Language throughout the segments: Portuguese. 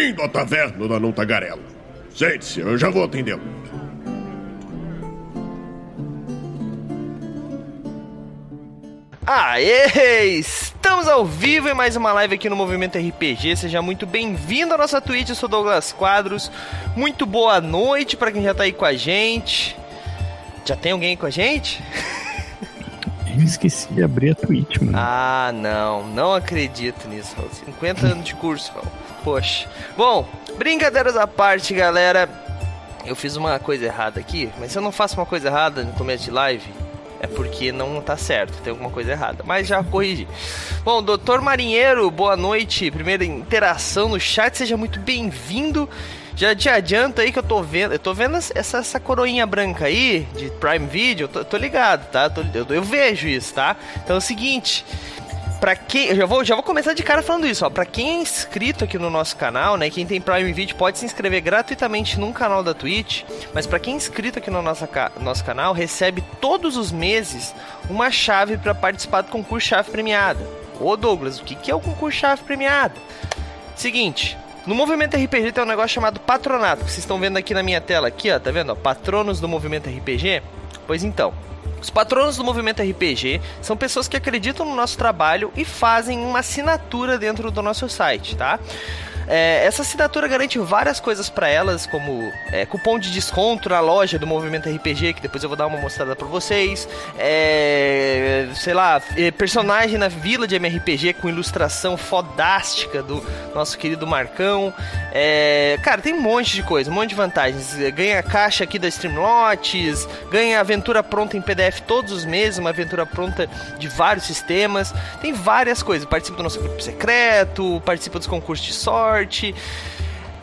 Bem-vindo à taverna da Não Tagarela. Sente-se, eu já vou atendê-lo. Aê! Estamos ao vivo em mais uma live aqui no Movimento RPG. Seja muito bem-vindo à nossa Twitch. Eu sou Douglas Quadros. Muito boa noite para quem já tá aí com a gente. Já tem alguém com a gente? Esqueci de abrir a Twitch, mano. Ah, não. Não acredito nisso. 50 anos de curso, Raul. Poxa. Bom, brincadeiras à parte, galera. Eu fiz uma coisa errada aqui, mas se eu não faço uma coisa errada no começo de live, é porque não tá certo, tem alguma coisa errada. Mas já corrigi. Bom, doutor Marinheiro, boa noite. Primeira interação no chat, seja muito bem-vindo. Já te adianta aí que eu tô vendo. Eu tô vendo essa, essa coroinha branca aí de Prime Video. Eu tô, tô ligado, tá? Tô, eu, eu, vejo isso, tá? Então é o seguinte. Pra quem. Eu já vou, já vou começar de cara falando isso, ó. Pra quem é inscrito aqui no nosso canal, né? Quem tem Prime Video pode se inscrever gratuitamente num canal da Twitch. Mas pra quem é inscrito aqui no nosso, nosso canal, recebe todos os meses uma chave para participar do concurso Chave Premiada. Ô Douglas, o que, que é o concurso Chave Premiada? Seguinte, no movimento RPG tem um negócio chamado patronato, que vocês estão vendo aqui na minha tela, aqui, ó, tá vendo? Ó, patronos do movimento RPG. Pois então, os patronos do movimento RPG são pessoas que acreditam no nosso trabalho e fazem uma assinatura dentro do nosso site, tá? É, essa assinatura garante várias coisas para elas, como é, cupom de desconto na loja do Movimento RPG, que depois eu vou dar uma mostrada para vocês. É, sei lá, é, personagem na vila de MRPG com ilustração fodástica do nosso querido Marcão. É, cara, tem um monte de coisa, um monte de vantagens. Ganha caixa aqui da Streamlots, ganha aventura pronta em PDF todos os meses, uma aventura pronta de vários sistemas. Tem várias coisas. Participa do nosso grupo secreto, participa dos concursos de sorte sorte.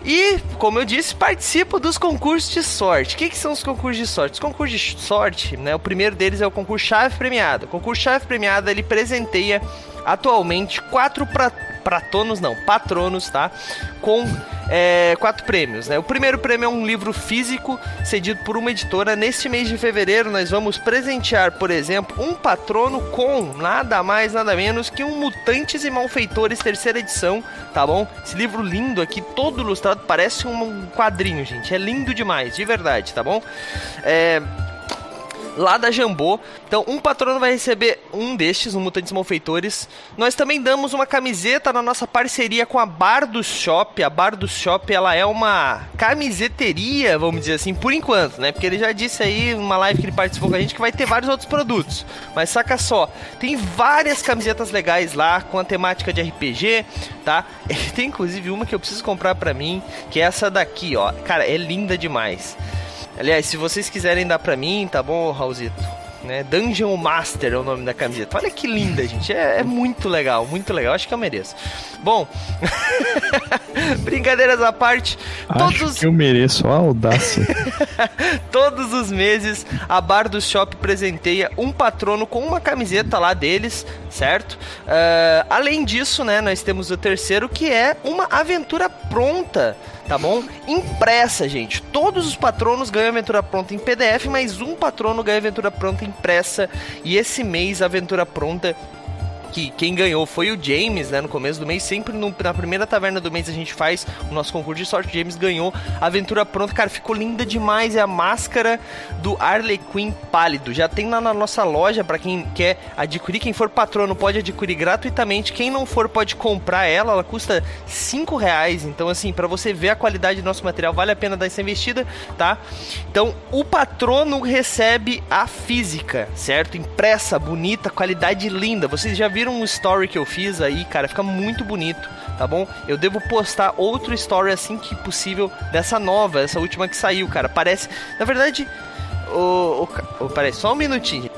E, como eu disse, participo dos concursos de sorte. O que, que, são os concursos de sorte? Os concursos de sorte, né? O primeiro deles é o concurso Chave Premiada. O concurso Chave Premiada ele presenteia atualmente quatro pra, pratonos, não, patronos, tá? Com é, quatro prêmios. Né? O primeiro prêmio é um livro físico cedido por uma editora. Neste mês de fevereiro, nós vamos presentear, por exemplo, um patrono com nada mais, nada menos que um Mutantes e Malfeitores, terceira edição, tá bom? Esse livro lindo aqui, todo ilustrado, parece um quadrinho, gente. É lindo demais, de verdade, tá bom? É lá da Jambô. Então, um patrono vai receber um destes, um Mutantes Malfeitores. Nós também damos uma camiseta na nossa parceria com a Bar do Shop. A Bar do Shop, ela é uma camiseteria, vamos dizer assim, por enquanto, né? Porque ele já disse aí, numa live que ele participou com a gente, que vai ter vários outros produtos. Mas saca só, tem várias camisetas legais lá, com a temática de RPG, tá? Tem inclusive uma que eu preciso comprar pra mim, que é essa daqui, ó. Cara, é linda demais. Aliás, se vocês quiserem dar pra mim, tá bom, Raulzito? Né? Dungeon Master é o nome da camiseta. Olha que linda, gente. É, é muito legal, muito legal. Acho que eu mereço. Bom, brincadeiras à parte. Acho todos... que eu mereço a audácia. todos os meses, a Bar do Shop presenteia um patrono com uma camiseta lá deles, certo? Uh, além disso, né, nós temos o terceiro que é uma aventura pronta tá bom? Impressa, gente. Todos os patronos ganham aventura pronta em PDF, mas um patrono ganha aventura pronta impressa. E esse mês a aventura pronta que quem ganhou foi o James, né? No começo do mês, sempre no, na primeira taverna do mês a gente faz o nosso concurso de sorte. O James ganhou a aventura pronta, cara, ficou linda demais. É a máscara do Harley Quinn pálido. Já tem lá na nossa loja para quem quer adquirir. Quem for patrono pode adquirir gratuitamente. Quem não for pode comprar ela. Ela custa 5 reais. Então, assim, para você ver a qualidade do nosso material, vale a pena dar essa investida, tá? Então, o patrono recebe a física, certo? Impressa, bonita, qualidade linda. Vocês já viram viram um story que eu fiz aí, cara, fica muito bonito, tá bom? Eu devo postar outro story assim que possível dessa nova, essa última que saiu, cara. Parece, na verdade, o, o, o parece só um minutinho.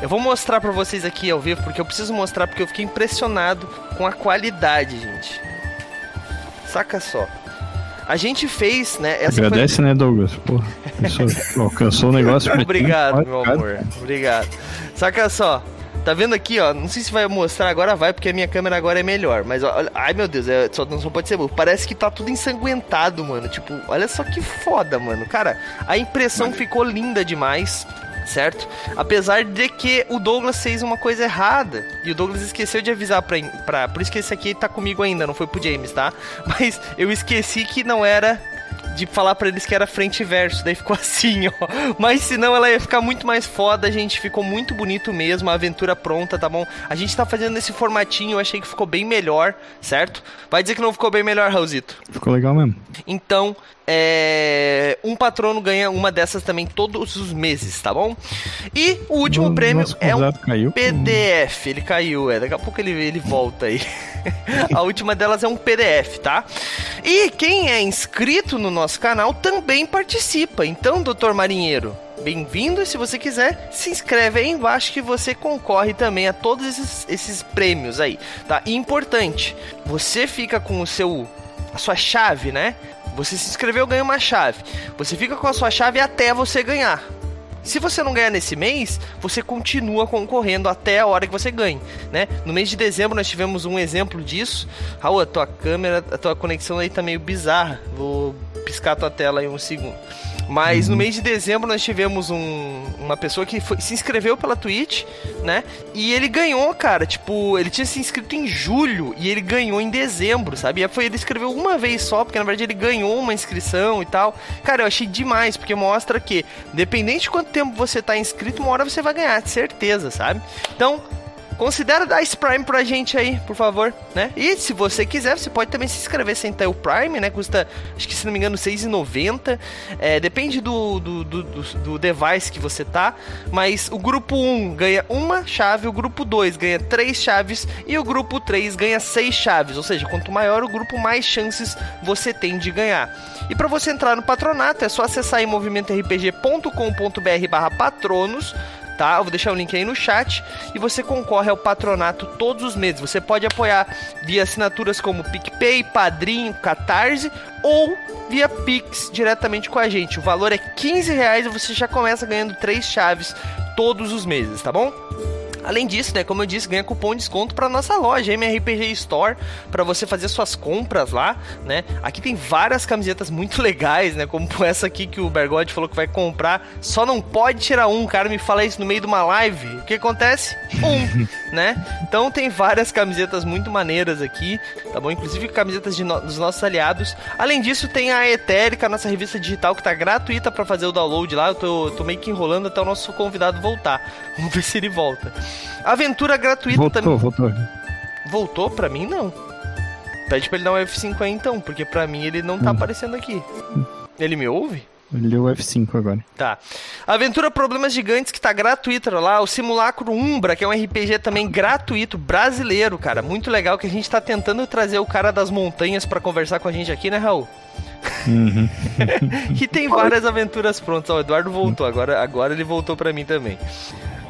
Eu vou mostrar pra vocês aqui ao vivo, porque eu preciso mostrar, porque eu fiquei impressionado com a qualidade, gente. Saca só. A gente fez, né? Agradece, foi... né, Douglas? Pô, alcançou o negócio. Obrigado, meu amor. Obrigado. Saca só. Tá vendo aqui, ó? Não sei se vai mostrar agora, vai, porque a minha câmera agora é melhor. Mas, ó, ai meu Deus, é, só, não só pode ser burro. Parece que tá tudo ensanguentado, mano. Tipo, olha só que foda, mano. Cara, a impressão ficou linda demais. certo? Apesar de que o Douglas fez uma coisa errada e o Douglas esqueceu de avisar pra, pra por isso que esse aqui tá comigo ainda, não foi pro James, tá? Mas eu esqueci que não era de falar para eles que era frente e verso, daí ficou assim, ó. Mas senão ela ia ficar muito mais foda, gente. Ficou muito bonito mesmo, a aventura pronta, tá bom? A gente tá fazendo nesse formatinho, eu achei que ficou bem melhor, certo? Vai dizer que não ficou bem melhor, Raulzito? Ficou legal mesmo. Então, é... um patrono ganha uma dessas também todos os meses, tá bom? E o último prêmio é um caiu. PDF. Ele caiu, é. Daqui a pouco ele, ele volta aí. a última delas é um PDF, tá? E quem é inscrito no nosso canal também participa. Então, doutor Marinheiro, bem-vindo. Se você quiser, se inscreve aí embaixo que você concorre também a todos esses, esses prêmios aí, tá? E importante, você fica com o seu a sua chave, né? Você se inscreveu, ganha uma chave. Você fica com a sua chave até você ganhar. Se você não ganhar nesse mês, você continua concorrendo até a hora que você ganhe, né? No mês de dezembro nós tivemos um exemplo disso. Raul, a tua câmera, a tua conexão aí tá meio bizarra. Vou piscar a tua tela aí um segundo. Mas no mês de dezembro nós tivemos um- uma pessoa que foi- se inscreveu pela Twitch, né? E ele ganhou, cara. Tipo, ele tinha se inscrito em julho e ele ganhou em dezembro, sabe? E foi ele escreveu uma vez só, porque na verdade ele ganhou uma inscrição e tal. Cara, eu achei demais, porque mostra que, independente de quanto tempo você tá inscrito, uma hora você vai ganhar, de certeza, sabe? Então, Considera dar esse Prime pra gente aí, por favor, né? E se você quiser, você pode também se inscrever sem ter o Prime, né? Custa, acho que se não me engano, R$6,90. É, depende do, do, do, do- device que você tá. Mas o grupo 1 ganha uma chave, o grupo 2 ganha três chaves e o grupo 3 ganha seis chaves. Ou seja, quanto maior o grupo, mais chances você tem de ganhar. E para você entrar no patronato, é só acessar em movimentorpg.com.br barra patronos tá? Eu vou deixar o link aí no chat e você concorre ao patronato todos os meses. Você pode apoiar via assinaturas como PicPay, Padrinho, Catarse ou via Pix diretamente com a gente. O valor é 15 reais e você já começa ganhando três chaves todos os meses, tá bom? Além disso, né, como eu disse, ganha cupom de desconto para nossa loja, MRPG Store, para você fazer suas compras lá, né? Aqui tem várias camisetas muito legais, né, como essa aqui que o Bergode falou que vai comprar. Só não pode tirar um, o cara me fala isso no meio de uma live. O que acontece? Um, né? Então tem várias camisetas muito maneiras aqui, tá bom? Inclusive camisetas de no- dos nossos aliados. Além disso, tem a Etérica, nossa revista digital que tá gratuita para fazer o download lá. Eu tô, tô meio que enrolando até o nosso convidado voltar. Vamos ver se ele volta. Aventura gratuita Voltou, também. voltou. Voltou? Pra mim, não. Pede pra ele dar um F5 aí então, porque pra mim ele não tá Hum. aparecendo aqui. Ele me ouve? Ele deu F5 agora. Tá. Aventura Problemas Gigantes, que tá gratuita lá. O Simulacro Umbra, que é um RPG também gratuito, brasileiro, cara. Muito legal que a gente tá tentando trazer o cara das montanhas pra conversar com a gente aqui, né, Raul? Uhum. que tem várias aventuras prontas. Ó, o Eduardo voltou, agora, agora ele voltou pra mim também.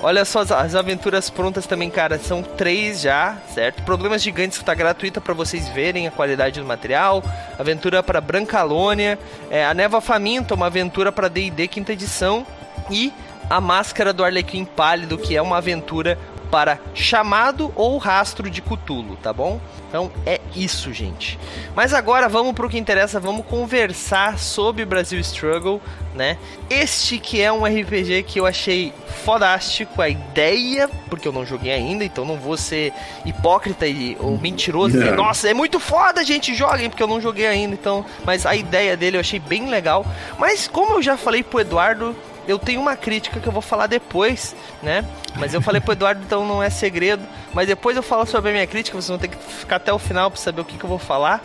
Olha só, as, as aventuras prontas também, cara, são três já, certo? Problemas Gigantes que tá gratuita pra vocês verem a qualidade do material. Aventura pra Brancalônia. É, a Neva Faminta, uma aventura pra D&D quinta edição. E a Máscara do Arlequim Pálido, que é uma aventura para Chamado ou Rastro de Cthulhu, tá bom? Então é isso, gente. Mas agora vamos pro que interessa, vamos conversar sobre Brasil Struggle, né? Este que é um RPG que eu achei fodástico, a ideia, porque eu não joguei ainda, então não vou ser hipócrita e, ou mentiroso. Não. Nossa, é muito foda, gente, joguem, porque eu não joguei ainda, então. Mas a ideia dele eu achei bem legal. Mas como eu já falei pro Eduardo, eu tenho uma crítica que eu vou falar depois, né? Mas eu falei pro Eduardo, então não é segredo. Mas depois eu falo sobre a minha crítica, vocês vão ter que ficar até o final pra saber o que, que eu vou falar.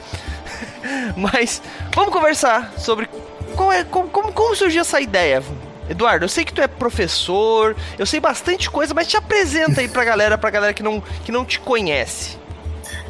Mas vamos conversar sobre qual é, como, como, como surgiu essa ideia. Eduardo, eu sei que tu é professor, eu sei bastante coisa, mas te apresenta aí pra galera, pra galera que não, que não te conhece.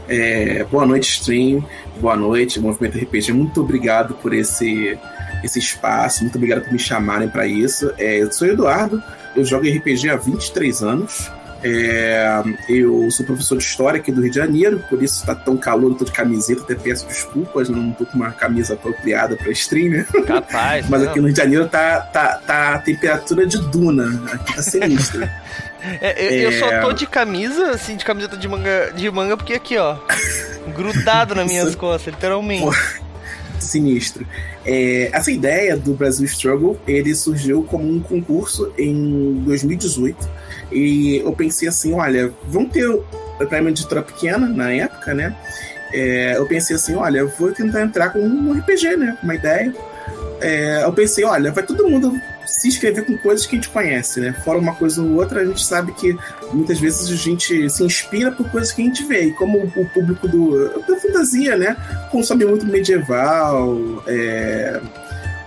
É, boa noite, stream. Boa noite, Movimento RPG. Muito obrigado por esse, esse espaço. Muito obrigado por me chamarem para isso. É, eu sou Eduardo, eu jogo RPG há 23 anos. É, eu sou professor de história aqui do Rio de Janeiro, por isso tá tão calor, eu tô de camiseta, até peço desculpas, não tô com uma camisa apropriada para stream, né? Capaz. Mas não. aqui no Rio de Janeiro tá, tá, tá a temperatura de duna, aqui tá sinistra. É, eu, eu só É. tô de camisa, assim, de camiseta de manga, de manga, porque aqui, ó, grudado nas minhas costas, literalmente. Pô. Sinistro. É, essa ideia do Brasil Struggle, ele surgiu como um concurso em 2018. E eu pensei assim, olha, vamos ter para uma editora pequena na época, né? É, eu pensei assim, olha, vou tentar entrar com um RPG, né? Uma ideia. É, eu pensei, olha, vai todo mundo se inscrever com coisas que a gente conhece, né? Fora uma coisa ou outra, a gente sabe que muitas vezes a gente se inspira por coisas que a gente vê. E como o público do, da fantasia, né, consome muito medieval, é,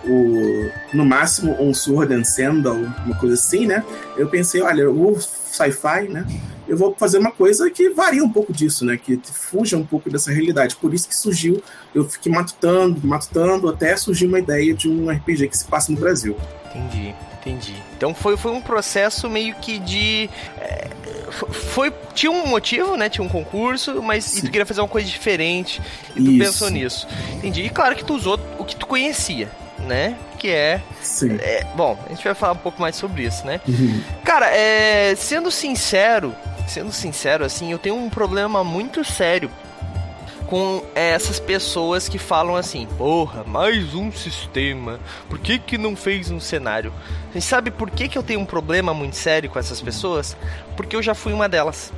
o, no máximo um Sword and Sandal, uma coisa assim, né? Eu pensei, olha, o sci-fi, né? Eu vou fazer uma coisa que varia um pouco disso, né? Que fuja um pouco dessa realidade. Por isso que surgiu, eu fiquei matutando, matutando, até surgiu uma ideia de um RPG que se passa no Brasil. Entendi, entendi. Então foi, foi um processo meio que de. É, foi, tinha um motivo, né? Tinha um concurso, mas e tu queria fazer uma coisa diferente. E tu Isso. pensou nisso. Entendi. E claro que tu usou o que tu conhecia, né? Que é, é, Bom, a gente vai falar um pouco mais sobre isso, né? Uhum. Cara, é, sendo sincero, sendo sincero, assim, eu tenho um problema muito sério com essas pessoas que falam assim: porra, mais um sistema, por que, que não fez um cenário? Você sabe por que, que eu tenho um problema muito sério com essas pessoas? Porque eu já fui uma delas.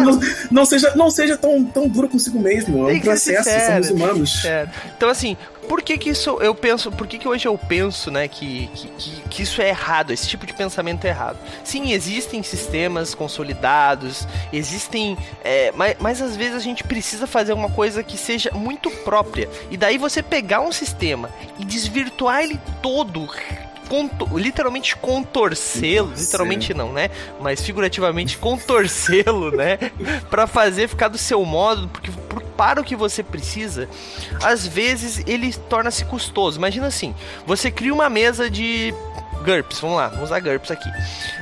não, não, seja, não seja tão, tão duro consigo mesmo. É um processo, somos humanos. Então, assim, por que, que isso eu penso, por que, que hoje eu penso, né, que, que, que, isso é errado, esse tipo de pensamento é errado? Sim, existem sistemas consolidados, existem. É, mas, mas às vezes a gente precisa fazer uma coisa que seja muito própria. E daí você pegar um sistema e desvirtuar ele todo literalmente contorcê-lo, literalmente não, né? Mas figurativamente contorcê-lo, né? para fazer ficar do seu modo, porque para o que você precisa, às vezes ele torna-se custoso. Imagina assim, você cria uma mesa de GURPS, vamos lá, vamos usar GURPS aqui.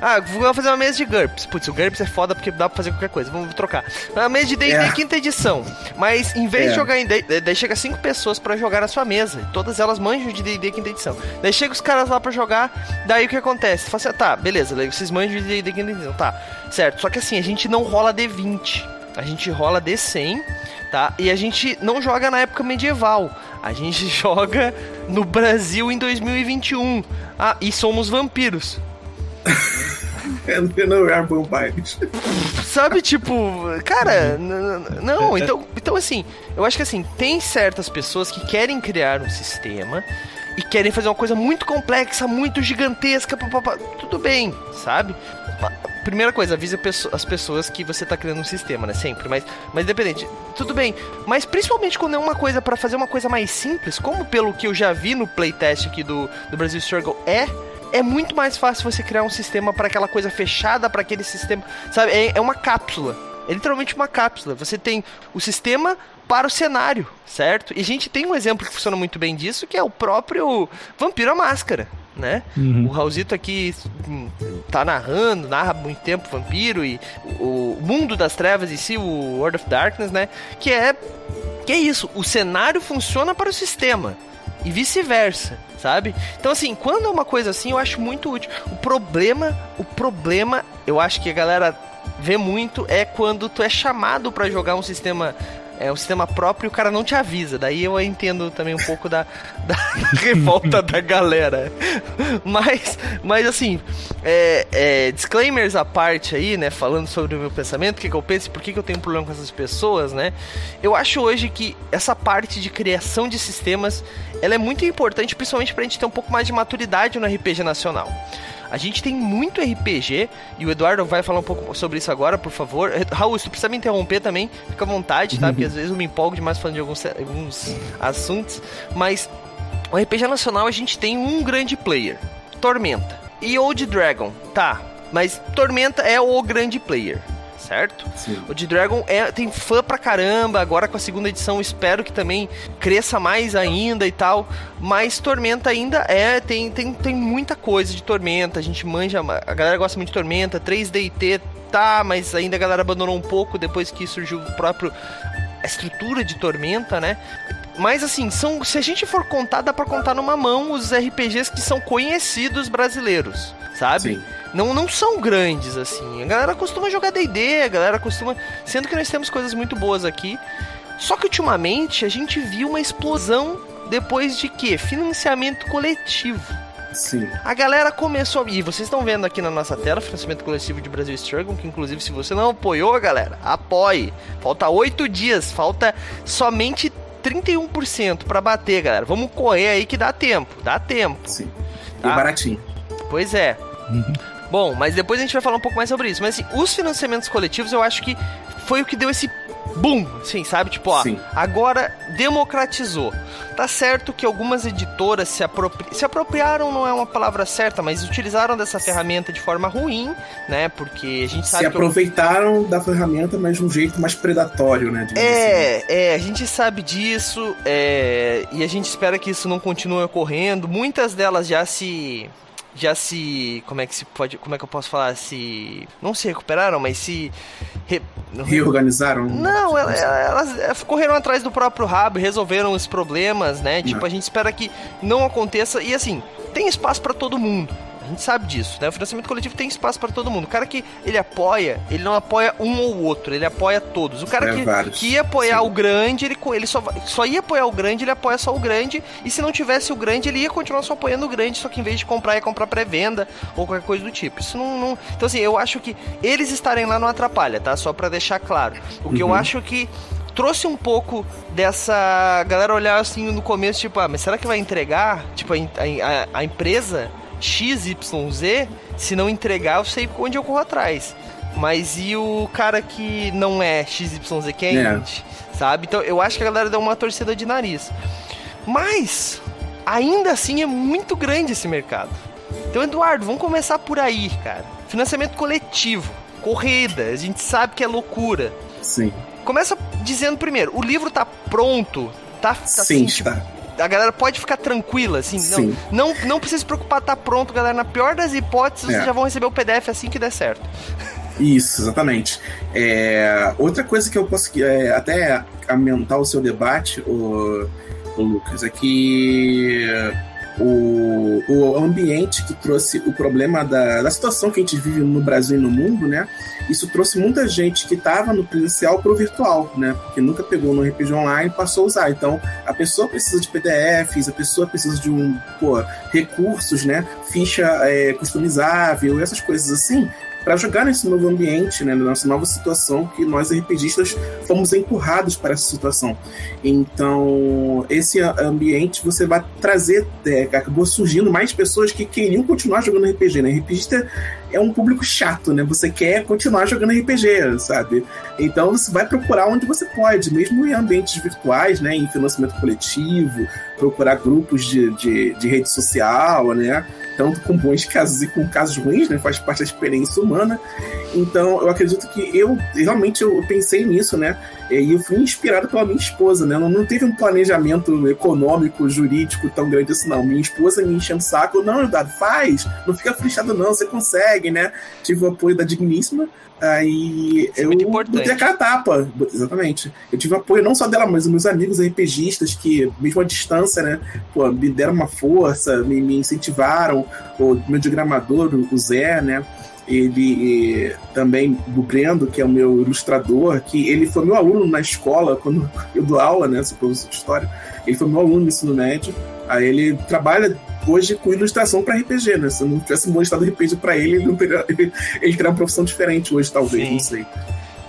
Ah, vou fazer uma mesa de GURPS. Putz, o GURPS é foda porque dá pra fazer qualquer coisa. Vamos trocar. Uma mesa de D&D é. quinta edição. Mas em vez é. de jogar em D&D, daí chega cinco pessoas para jogar na sua mesa. Todas elas manjam de D&D quinta edição. Daí chega os caras lá para jogar, daí o que acontece? Fala assim, tá, beleza, vocês manjam de D&D quinta edição, tá. Certo, só que assim, a gente não rola D20. A gente rola D100 tá? E a gente não joga na época medieval. A gente joga no Brasil em 2021. Ah, e somos vampiros. não é vampires. Sabe, tipo, cara, não, então, então assim, eu acho que assim, tem certas pessoas que querem criar um sistema e querem fazer uma coisa muito complexa, muito gigantesca, papapá, tudo bem, sabe? Primeira coisa, avise as pessoas que você tá criando um sistema, né? Sempre, mas, mas independente. Tudo bem, mas principalmente quando é uma coisa para fazer uma coisa mais simples, como pelo que eu já vi no playtest aqui do, do Brasil Struggle é, é muito mais fácil você criar um sistema para aquela coisa fechada, para aquele sistema, sabe? É, é uma cápsula. É literalmente uma cápsula. Você tem o sistema para o cenário, certo? E a gente tem um exemplo que funciona muito bem disso, que é o próprio Vampiro à Máscara né? Uhum. O Raulzito aqui tá narrando, narra muito tempo Vampiro e o, mundo das trevas em si, o World of Darkness, né? Que é que é isso, o cenário funciona para o sistema e vice-versa, sabe? Então assim, quando é uma coisa assim, eu acho muito útil. O problema, o problema, eu acho que a galera vê muito é quando tu é chamado para jogar um sistema é um sistema próprio e o cara não te avisa. Daí eu entendo também um pouco da, da revolta da galera. Mas, mas assim, é, é, disclaimers à parte aí, né? Falando sobre o meu pensamento, o que, que eu penso e por que, que eu tenho um problema com essas pessoas, né? Eu acho hoje que essa parte de criação de sistemas ela é muito importante, principalmente pra gente ter um pouco mais de maturidade no RPG nacional. A gente tem muito RPG, e o Eduardo vai falar um pouco sobre isso agora, por favor. Raul, se tu precisa me interromper também, fica à vontade, tá? Porque às vezes eu me empolgo demais falando de alguns, alguns assuntos. Mas o RPG nacional a gente tem um grande player: Tormenta. E Old Dragon, tá. Mas Tormenta é o grande player certo? Sim. O de Dragon é, tem fã pra caramba, agora com a segunda edição espero que também cresça mais ainda e tal, mas Tormenta ainda é, tem, tem, tem muita coisa de Tormenta, a gente manja, a galera gosta muito de Tormenta, 3DT tá, mas ainda a galera abandonou um pouco depois que surgiu o próprio a estrutura de Tormenta, né? Mas assim, são, se a gente for contar, dá pra contar numa mão os RPGs que são conhecidos brasileiros, sabe? Sim não, não são grandes, assim. A galera costuma jogar DD, a galera costuma. Sendo que nós temos coisas muito boas aqui. Só que ultimamente a gente viu uma explosão depois de quê? Financiamento coletivo. Sim. A galera começou. E vocês estão vendo aqui na nossa tela, financiamento coletivo de Brasil Struggle, que inclusive se você não apoiou, galera, apoie. Falta oito dias, falta somente 31% para bater, galera. Vamos correr aí que dá tempo, dá tempo. Sim. E Tá. baratinho. Pois é. Bom, mas depois a gente vai falar um pouco mais sobre isso. Mas assim, os financiamentos coletivos eu acho que foi o que deu esse boom, assim, sabe? Tipo, ó, Sim. agora democratizou. Tá certo que algumas editoras se, apropri... se apropriaram, não é uma palavra certa, mas utilizaram dessa ferramenta de forma ruim, né? Porque a gente Se sabe que. aproveitaram da ferramenta, mas de um jeito mais predatório, né? digamos assim. É, é, a gente sabe disso, é, e a gente espera que isso não continue ocorrendo. Muitas delas já se. Já se. Como é que se pode. Como é que eu posso falar? Se. Não se recuperaram, mas se. re- Reorganizaram? não, ela- elas, elas correram atrás do próprio rabo resolveram os problemas, né? Tipo, Não. a gente espera que não aconteça. E assim, tem espaço pra todo mundo. A gente sabe disso, né? O financiamento coletivo tem espaço pra todo mundo. O cara que ele apoia, ele não apoia um ou outro, ele apoia todos. O cara É, que, vários. que ia apoiar Sim. o grande, ele, ele só, só ia apoiar o grande, ele apoia só o grande. E se não tivesse o grande, ele ia continuar só apoiando o grande, só que em vez de comprar, ia comprar pré-venda ou qualquer coisa do tipo. Isso não, não- Então, assim, eu acho que eles estarem lá não atrapalha, tá? Só pra deixar claro. O que eu Uhum. acho que trouxe um pouco dessa galera olhar assim no começo, tipo, ah, mas será que vai entregar? Tipo, a, a, a empresa XYZ, se não entregar, eu sei onde eu corro atrás. Mas e o cara que não é XYZ quente, sabe? Então eu acho que a galera deu uma torcida de nariz. Mas, ainda assim, é muito grande esse mercado. Então, Eduardo, vamos começar por aí, cara. Financiamento coletivo, corrida, a gente sabe que é loucura. Sim. Começa dizendo primeiro, o livro tá pronto, tá, tá Sim, assim, tipo, está. A galera pode ficar tranquila, assim, Sim. não, não, não precisa se preocupar, tá pronto, galera. Na pior das hipóteses, É. vocês já vão receber o PDF assim que der certo. Isso, exatamente. É, outra coisa que eu posso é, até aumentar o seu debate, o, Lucas, é que o, o ambiente que trouxe o problema da, da situação que a gente vive no Brasil e no mundo, né? Isso trouxe muita gente que estava no presencial para o virtual, né? Porque nunca pegou no RPG online e passou a usar. Então, a pessoa precisa de PDFs, a pessoa precisa de um, pô, recursos, né? Ficha é, customizável, essas coisas assim, para jogar nesse novo ambiente, né, nessa nova situação que nós RPGistas fomos empurrados para essa situação. Então, esse ambiente você vai trazer, é, acabou surgindo mais pessoas que queriam continuar jogando RPG, né? RPGista é um público chato, né? Você quer continuar jogando RPG, sabe? Então você vai procurar onde você pode, mesmo em ambientes virtuais, né? Em financiamento coletivo, procurar grupos de, de, de rede social, né? Tanto com bons casos e com casos ruins, né? Faz parte da experiência humana. Então, eu acredito que eu realmente eu pensei nisso, né? E eu fui inspirado pela minha esposa, né? Não, não teve um planejamento econômico, jurídico tão grande assim, não. Minha esposa me enchendo o saco, não, Eduardo, faz, não fica frustrado, não, você consegue, né? Tive o apoio da Digníssima. Aí Isso é eu importante. botei a cara a tapa, exatamente. Eu tive apoio não só dela, mas dos meus amigos RPGistas que, mesmo à distância, né, pô, me deram uma força, me, me incentivaram. O meu diagramador, o Zé, né, ele também, do Brendo, que é o meu ilustrador, que ele foi meu aluno na escola, quando eu dou aula, né, de história, ele foi meu aluno no ensino médio. Aí ele trabalha hoje com ilustração para RPG, né? Se eu não tivesse mostrado RPG para ele, ele, teria, ele, ele teria uma profissão diferente hoje, talvez, Sim. não sei.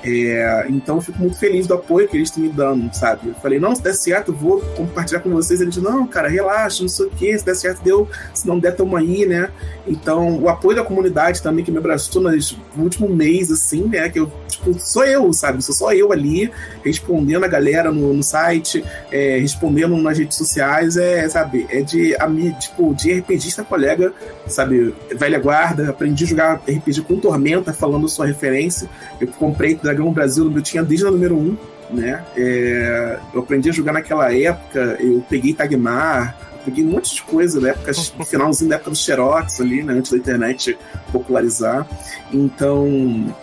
É, então fico muito feliz do apoio que eles estão me dando, sabe? Eu falei, não, se der certo, eu vou compartilhar com vocês. Eles não, cara, relaxa, não sei o que, se der certo, deu, se não der, tamo aí, né? Então, o apoio da comunidade também que me abraçou no último mês, assim, né? Que eu, tipo, sou eu, sabe? Sou só eu ali, respondendo a galera no, no site, é, respondendo nas redes sociais, é, sabe? É de, tipo, de RPGista colega, sabe? Velha guarda, aprendi a jogar RPG com Tormenta, falando sua referência. Eu comprei Dragão Brasil, eu tinha desde o número 1, né? É, eu aprendi a jogar naquela época, eu peguei Tagmar, eu peguei um monte de coisa na época, no finalzinho da época do Xerox ali, né? Antes da internet popularizar. Então,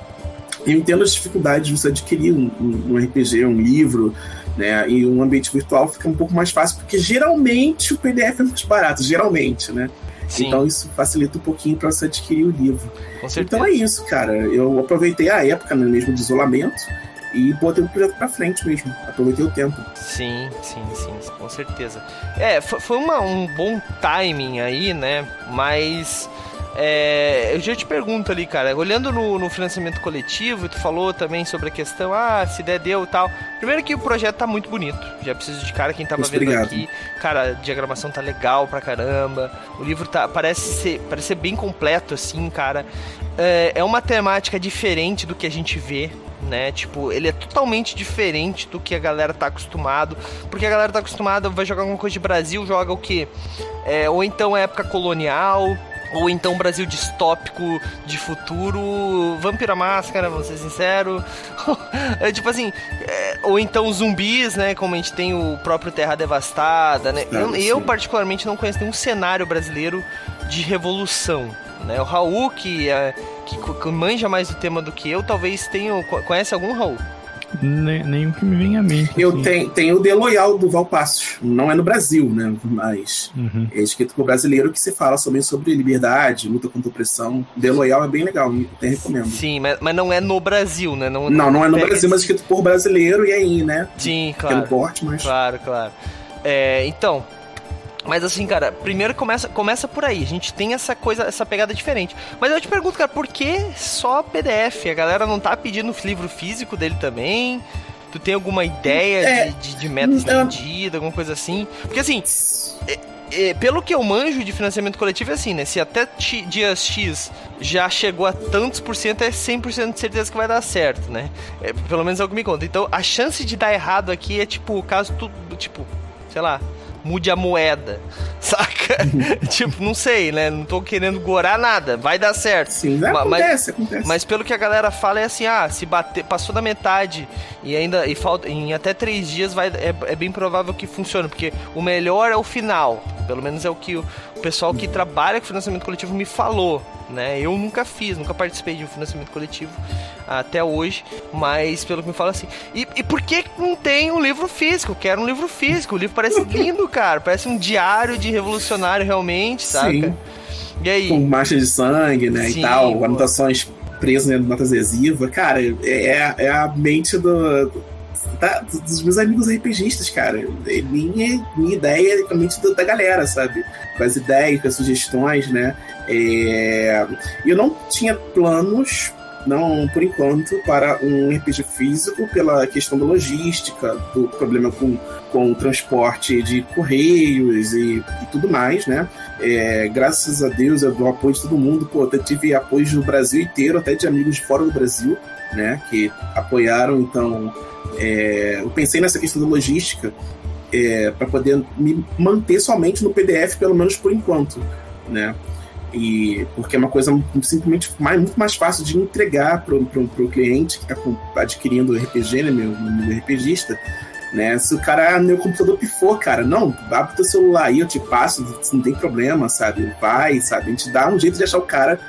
eu entendo as dificuldades de você adquirir um, um- um RPG, um livro, né? E um ambiente virtual fica um pouco mais fácil, porque geralmente o PDF é mais barato, geralmente, né? Sim, Então isso facilita um pouquinho para você adquirir o livro. com certeza. Então é isso, cara. Eu aproveitei a época né, mesmo de isolamento e botei o projeto pra frente mesmo. Aproveitei o tempo. Sim, sim, sim, com certeza. É, foi uma, um bom timing aí, né? Mas é, eu já te pergunto ali, cara, olhando no, no, financiamento coletivo, tu falou também sobre a questão, ah, se der deu tal. Primeiro que o projeto tá muito bonito. Já preciso de cara quem tava vendo obrigado. aqui. Cara, a diagramação tá legal pra caramba. O livro tá parece ser, parece ser bem completo assim, cara. É, é uma temática diferente do que a gente vê né? Tipo, ele é totalmente diferente do que a galera tá acostumado. Porque a galera tá acostumada, vai jogar alguma coisa de Brasil, joga o quê? É, ou então época colonial, ou então Brasil distópico de futuro, Vampira Máscara, vou ser sincero. é, tipo assim, é, ou então zumbis, né? Como a gente tem o próprio Terra Devastada, né? eu, eu, particularmente, não conheço nenhum cenário brasileiro de revolução. Né? O Raul, que, é, que, que manja mais do tema do que eu, talvez tenha. Conhece algum Raul? Nenhum que me venha à mente. Eu assim. tenho, tenho o The Loyal do Valpassos. Não é no Brasil, né? Mas uhum. é escrito por brasileiro que se fala sobre, sobre liberdade, luta contra a opressão. The Loyal é bem legal, até recomendo. Sim, mas, mas não é no Brasil, né? Não, não, não é no Brasil, esse... mas escrito por brasileiro e aí, né? Sim, claro. Pelo porte, mas. Claro, claro. É, então, mas assim, cara, primeiro começa, começa por aí. A gente tem essa coisa, essa pegada diferente. Mas eu te pergunto, cara, por que só PDF? A galera não tá pedindo o livro físico dele também? Tu tem alguma ideia é, de, de, de meta estendida, alguma coisa assim? Porque assim, é, é, pelo que eu manjo de financiamento coletivo é assim, né? Se até dias X já chegou a tantos por cento, é 100% de certeza que vai dar certo, né? É, pelo menos é o que me conta. Então, a chance de dar errado aqui é tipo, caso tu, tipo, sei lá, mude a moeda, saca? tipo, não sei, né? Não tô querendo gorar nada, vai dar certo. Sim, mas, acontece, acontece. Mas pelo que a galera fala é assim, ah, se bater, passou da metade e ainda e falta em até três dias vai é, é bem provável que funcione, porque o melhor é o final. Pelo menos é o que o pessoal que trabalha com financiamento coletivo me falou né? Eu nunca fiz, nunca participei de um financiamento coletivo até hoje, mas pelo que me fala assim. E, e por que não tem um livro físico? Eu quero um livro físico. O livro parece lindo, cara. Parece um diário de revolucionário realmente, saca? Sim. E aí? Com marcha de sangue, né? Sim, e tal, anotações presas na nota adesiva. Cara, é, é a mente do, da, dos meus amigos RPGistas, cara. É minha, minha ideia é realmente da, da galera, sabe? Com as ideias, com as sugestões, né? É... Eu não tinha planos, não por enquanto, para um RPG físico pela questão da logística, do problema com, com o transporte de correios e, e tudo mais, né? É, graças a Deus, eu dou apoio de todo mundo. Pô, eu tive apoio do Brasil inteiro, até de amigos de fora do Brasil, né? Que apoiaram, então é, eu pensei nessa questão da logística é, para poder me manter somente no PDF, pelo menos por enquanto, né? E porque é uma coisa simplesmente mais, muito mais fácil de entregar para o cliente que está adquirindo o RPG, né, meu, meu RPGista, né? Se o cara, ah, meu computador pifou, cara, não, abre teu celular aí, eu te passo, não tem problema, sabe? Vai, sabe? A gente dá um jeito de achar o cara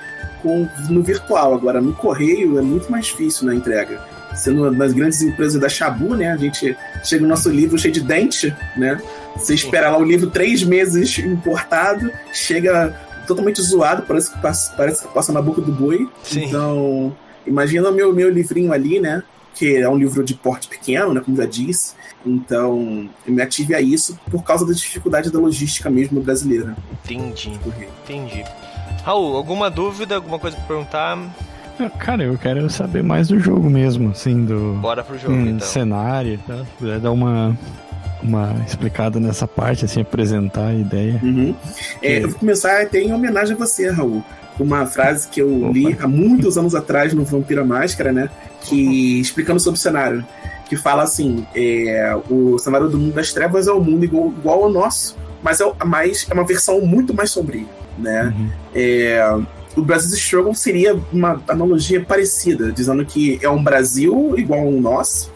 com, no virtual. Agora, no correio é muito mais difícil na entrega sendo nas grandes empresas da Shabu, né? A gente chega no nosso livro cheio de dente, né? Você espera lá o livro três meses importado, chega totalmente zoado, parece que passa, parece que passa na boca do boi. Sim. Então, imagina o meu, meu livrinho ali, né? Que é um livro de porte pequeno, né? Como já disse. Então, eu me ative a isso por causa da dificuldade da logística mesmo brasileira. Entendi. Entendi. Raul, alguma dúvida, alguma coisa para perguntar? Cara, eu quero saber mais do jogo mesmo, assim, do. Bora pro jogo, um, então. Cenário, tá? Se puder dar uma, uma explicada nessa parte, assim, apresentar a ideia. Uhum. É, eu vou começar até em homenagem a você, Raul. Uma frase que eu Opa. li há muitos anos atrás no Vampira Máscara, né? Que explicando sobre o cenário. Que fala assim: é, o cenário do mundo das trevas é um mundo igual, igual ao nosso, mas é, mais, é uma versão muito mais sombria, né? Uhum. É, o Brasil Struggle seria uma analogia parecida, dizendo que é um Brasil igual ao nosso,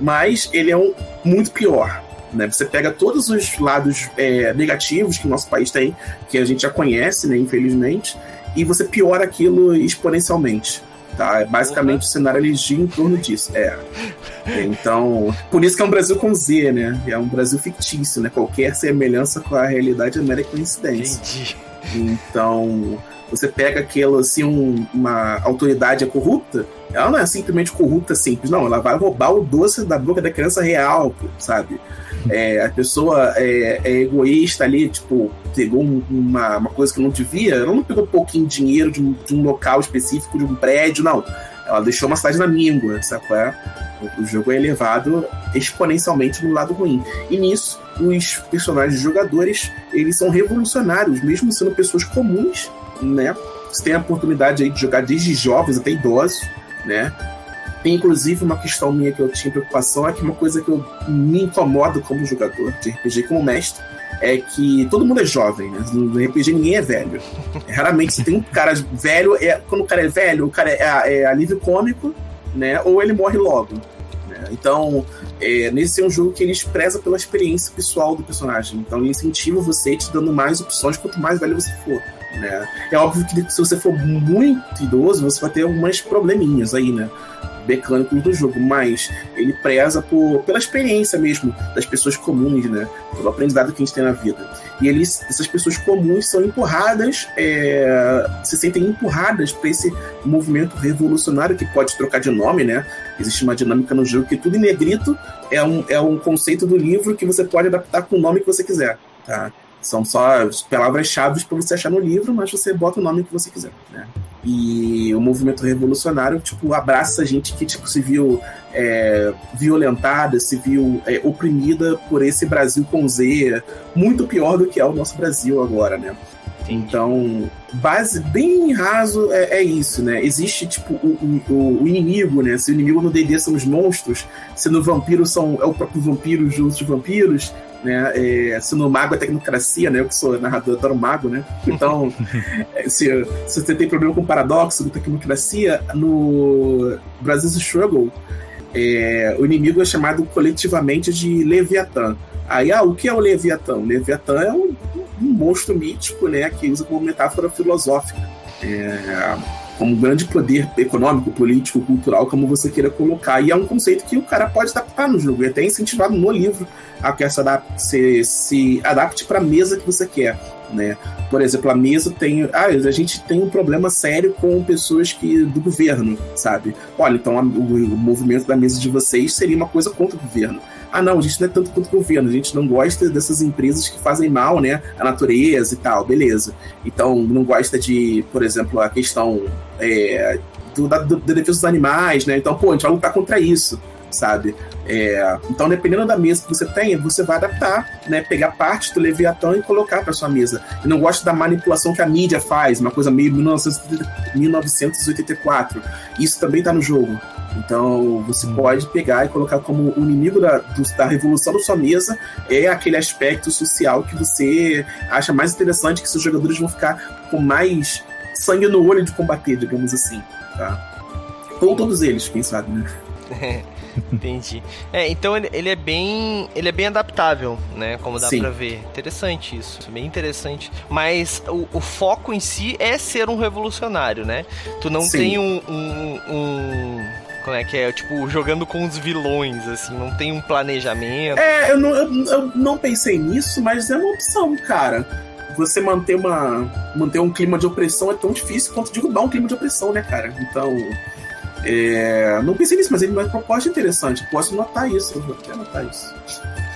mas ele é um muito pior. Né? Você pega todos os lados é, negativos que o nosso país tem, que a gente já conhece, né, infelizmente, e você piora aquilo exponencialmente. Tá? É basicamente uhum. o cenário ele gira em torno disso. É. Então, por isso que é um Brasil com Z, né? É um Brasil fictício, né? Qualquer semelhança com a realidade é mera coincidência. Entendi. Então, você pega aquilo assim, um, uma autoridade é corrupta, ela não é simplesmente corrupta simples, não, ela vai roubar o doce da boca da criança real, sabe? É, a pessoa é, é, egoísta ali, tipo, pegou um, uma, uma coisa que não devia, ela não pegou pouquinho dinheiro de um, de um local específico, de um prédio, não. Ela deixou uma cidade na míngua, sabe qual é? O, o jogo é elevado exponencialmente no lado ruim. E nisso, os personagens jogadores, eles são revolucionários, mesmo sendo pessoas comuns, né? Você tem a oportunidade aí de jogar desde jovens até idosos, né? Tem inclusive uma questão minha que eu tinha preocupação, é que uma coisa que eu me incomoda como jogador de RPG, como mestre, é que todo mundo é jovem, né? No RPG ninguém é velho. Raramente você tem um cara velho, é, quando o cara é velho, o cara é, é alívio cômico, né? Ou ele morre logo. Né? Então, é, nesse é um jogo que ele preza pela experiência pessoal do personagem. Então ele incentiva você te dando mais opções quanto mais velho você for. Né? É óbvio que se você for muito idoso, você vai ter algumas probleminhas aí, né? mecânicos do jogo, mas ele preza por, pela experiência mesmo das pessoas comuns, né? Pelo aprendizado que a gente tem na vida. E eles, essas pessoas comuns são empurradas, é, se sentem empurradas para esse movimento revolucionário que pode trocar de nome, né? Existe uma dinâmica no jogo que tudo em negrito é um, é um conceito do livro que você pode adaptar com o nome que você quiser, tá? São só palavras-chave para você achar no livro, mas você bota o nome que você quiser, né? E o movimento revolucionário, tipo, abraça a gente que, tipo, se viu é, violentada, se viu é, oprimida por esse Brasil com Z, muito pior do que é o nosso Brasil agora, né? Então, base bem raso é, é, isso, né? Existe, tipo, o, o, o inimigo, né? Se o inimigo no D&D são os monstros, se no vampiro são, é o próprio vampiro, os outros vampiros, né? É, se no mago é tecnocracia, né? Eu que sou narrador, adoro mago, né? Então, é, se, se você tem problema com paradoxo do tecnocracia, no Brasil Struggle, é, o inimigo é chamado coletivamente de Leviatã. Aí, ah, o que é o Leviatã? O Leviatã é um, um monstro mítico, né? Que usa como metáfora filosófica. É, como grande poder econômico, político, cultural, como você queira colocar. E é um conceito que o cara pode adaptar no jogo, e até incentivado no livro a que essa adapte, se, se adapte para a mesa que você quer. Né? Por exemplo, a mesa tem. Ah, a gente tem um problema sério com pessoas que do governo, sabe? Olha, então a, o, o movimento da mesa de vocês seria uma coisa contra o governo ah, não, a gente não é tanto quanto governo, a gente não gosta dessas empresas que fazem mal, né, à natureza e tal, beleza. Então, não gosta de, por exemplo, a questão é, do, da, do, da defesa dos animais, né, então, pô, a gente vai lutar contra isso, sabe? É, então, dependendo da mesa que você tem, você vai adaptar, né, pegar parte do Leviatã e colocar para sua mesa. Não gosta da manipulação que a mídia faz, uma coisa meio 1984. Isso também tá no jogo. Então você pode pegar e colocar como o inimigo da, da revolução da sua mesa é aquele aspecto social que você acha mais interessante, que seus jogadores vão ficar com mais sangue no olho de combater, digamos assim. Tá? Ou todos eles, quem sabe, né? Entendi. É, então ele, ele, é bem. Ele é bem adaptável, né? Como dá Sim. pra ver. Interessante isso. Bem interessante. Mas o, o, foco em si é ser um revolucionário, né? Tu não Sim. tem um, um, um como é que é? Tipo, jogando com os vilões, assim, não tem um planejamento. É, eu não, eu, eu não pensei nisso, mas é uma opção, cara. Você manter uma. manter um clima de opressão é tão difícil quanto derrubar um clima de opressão, né, cara? Então. É, não pensei nisso, mas ele é uma proposta interessante. Posso notar isso, vou até notar isso.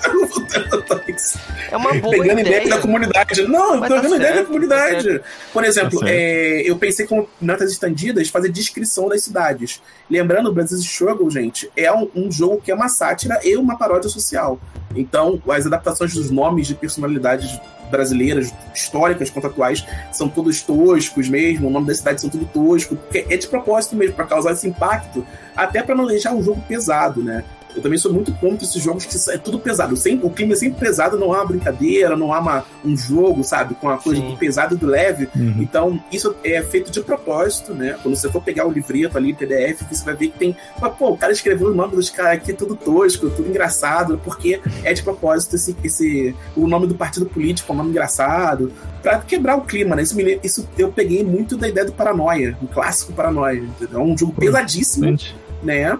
É uma boa Pegando ideia. ideia da comunidade. Não, Mas pegando tá ideia da comunidade. Tá Por exemplo, tá é, eu pensei com notas estendidas fazer descrição das cidades. Lembrando, o Brasil Struggle, gente, é um, um, jogo que é uma sátira e uma paródia social. Então, as adaptações dos nomes de personalidades brasileiras, históricas quanto atuais, são todos toscos mesmo, o nome da cidade são tudo tosco, porque é de propósito mesmo, para causar esse impacto, até para não deixar o jogo pesado, né? Eu também sou muito contra esses jogos que é tudo pesado. Sempre, o clima é sempre pesado, não há uma brincadeira, não há uma, um jogo, sabe? Com a coisa Sim. do pesado e do leve. Uhum. Então, isso é feito de propósito, né? Quando você for pegar o livreto ali, PDF, você vai ver que tem. Mas, pô, o cara escreveu o nome dos caras aqui, tudo tosco, tudo engraçado, porque é de propósito esse, esse, o nome do partido político, é um nome engraçado, pra quebrar o clima, né? Isso, me, isso eu peguei muito da ideia do Paranoia, o clássico Paranoia. Entendeu? É um jogo pesadíssimo, né?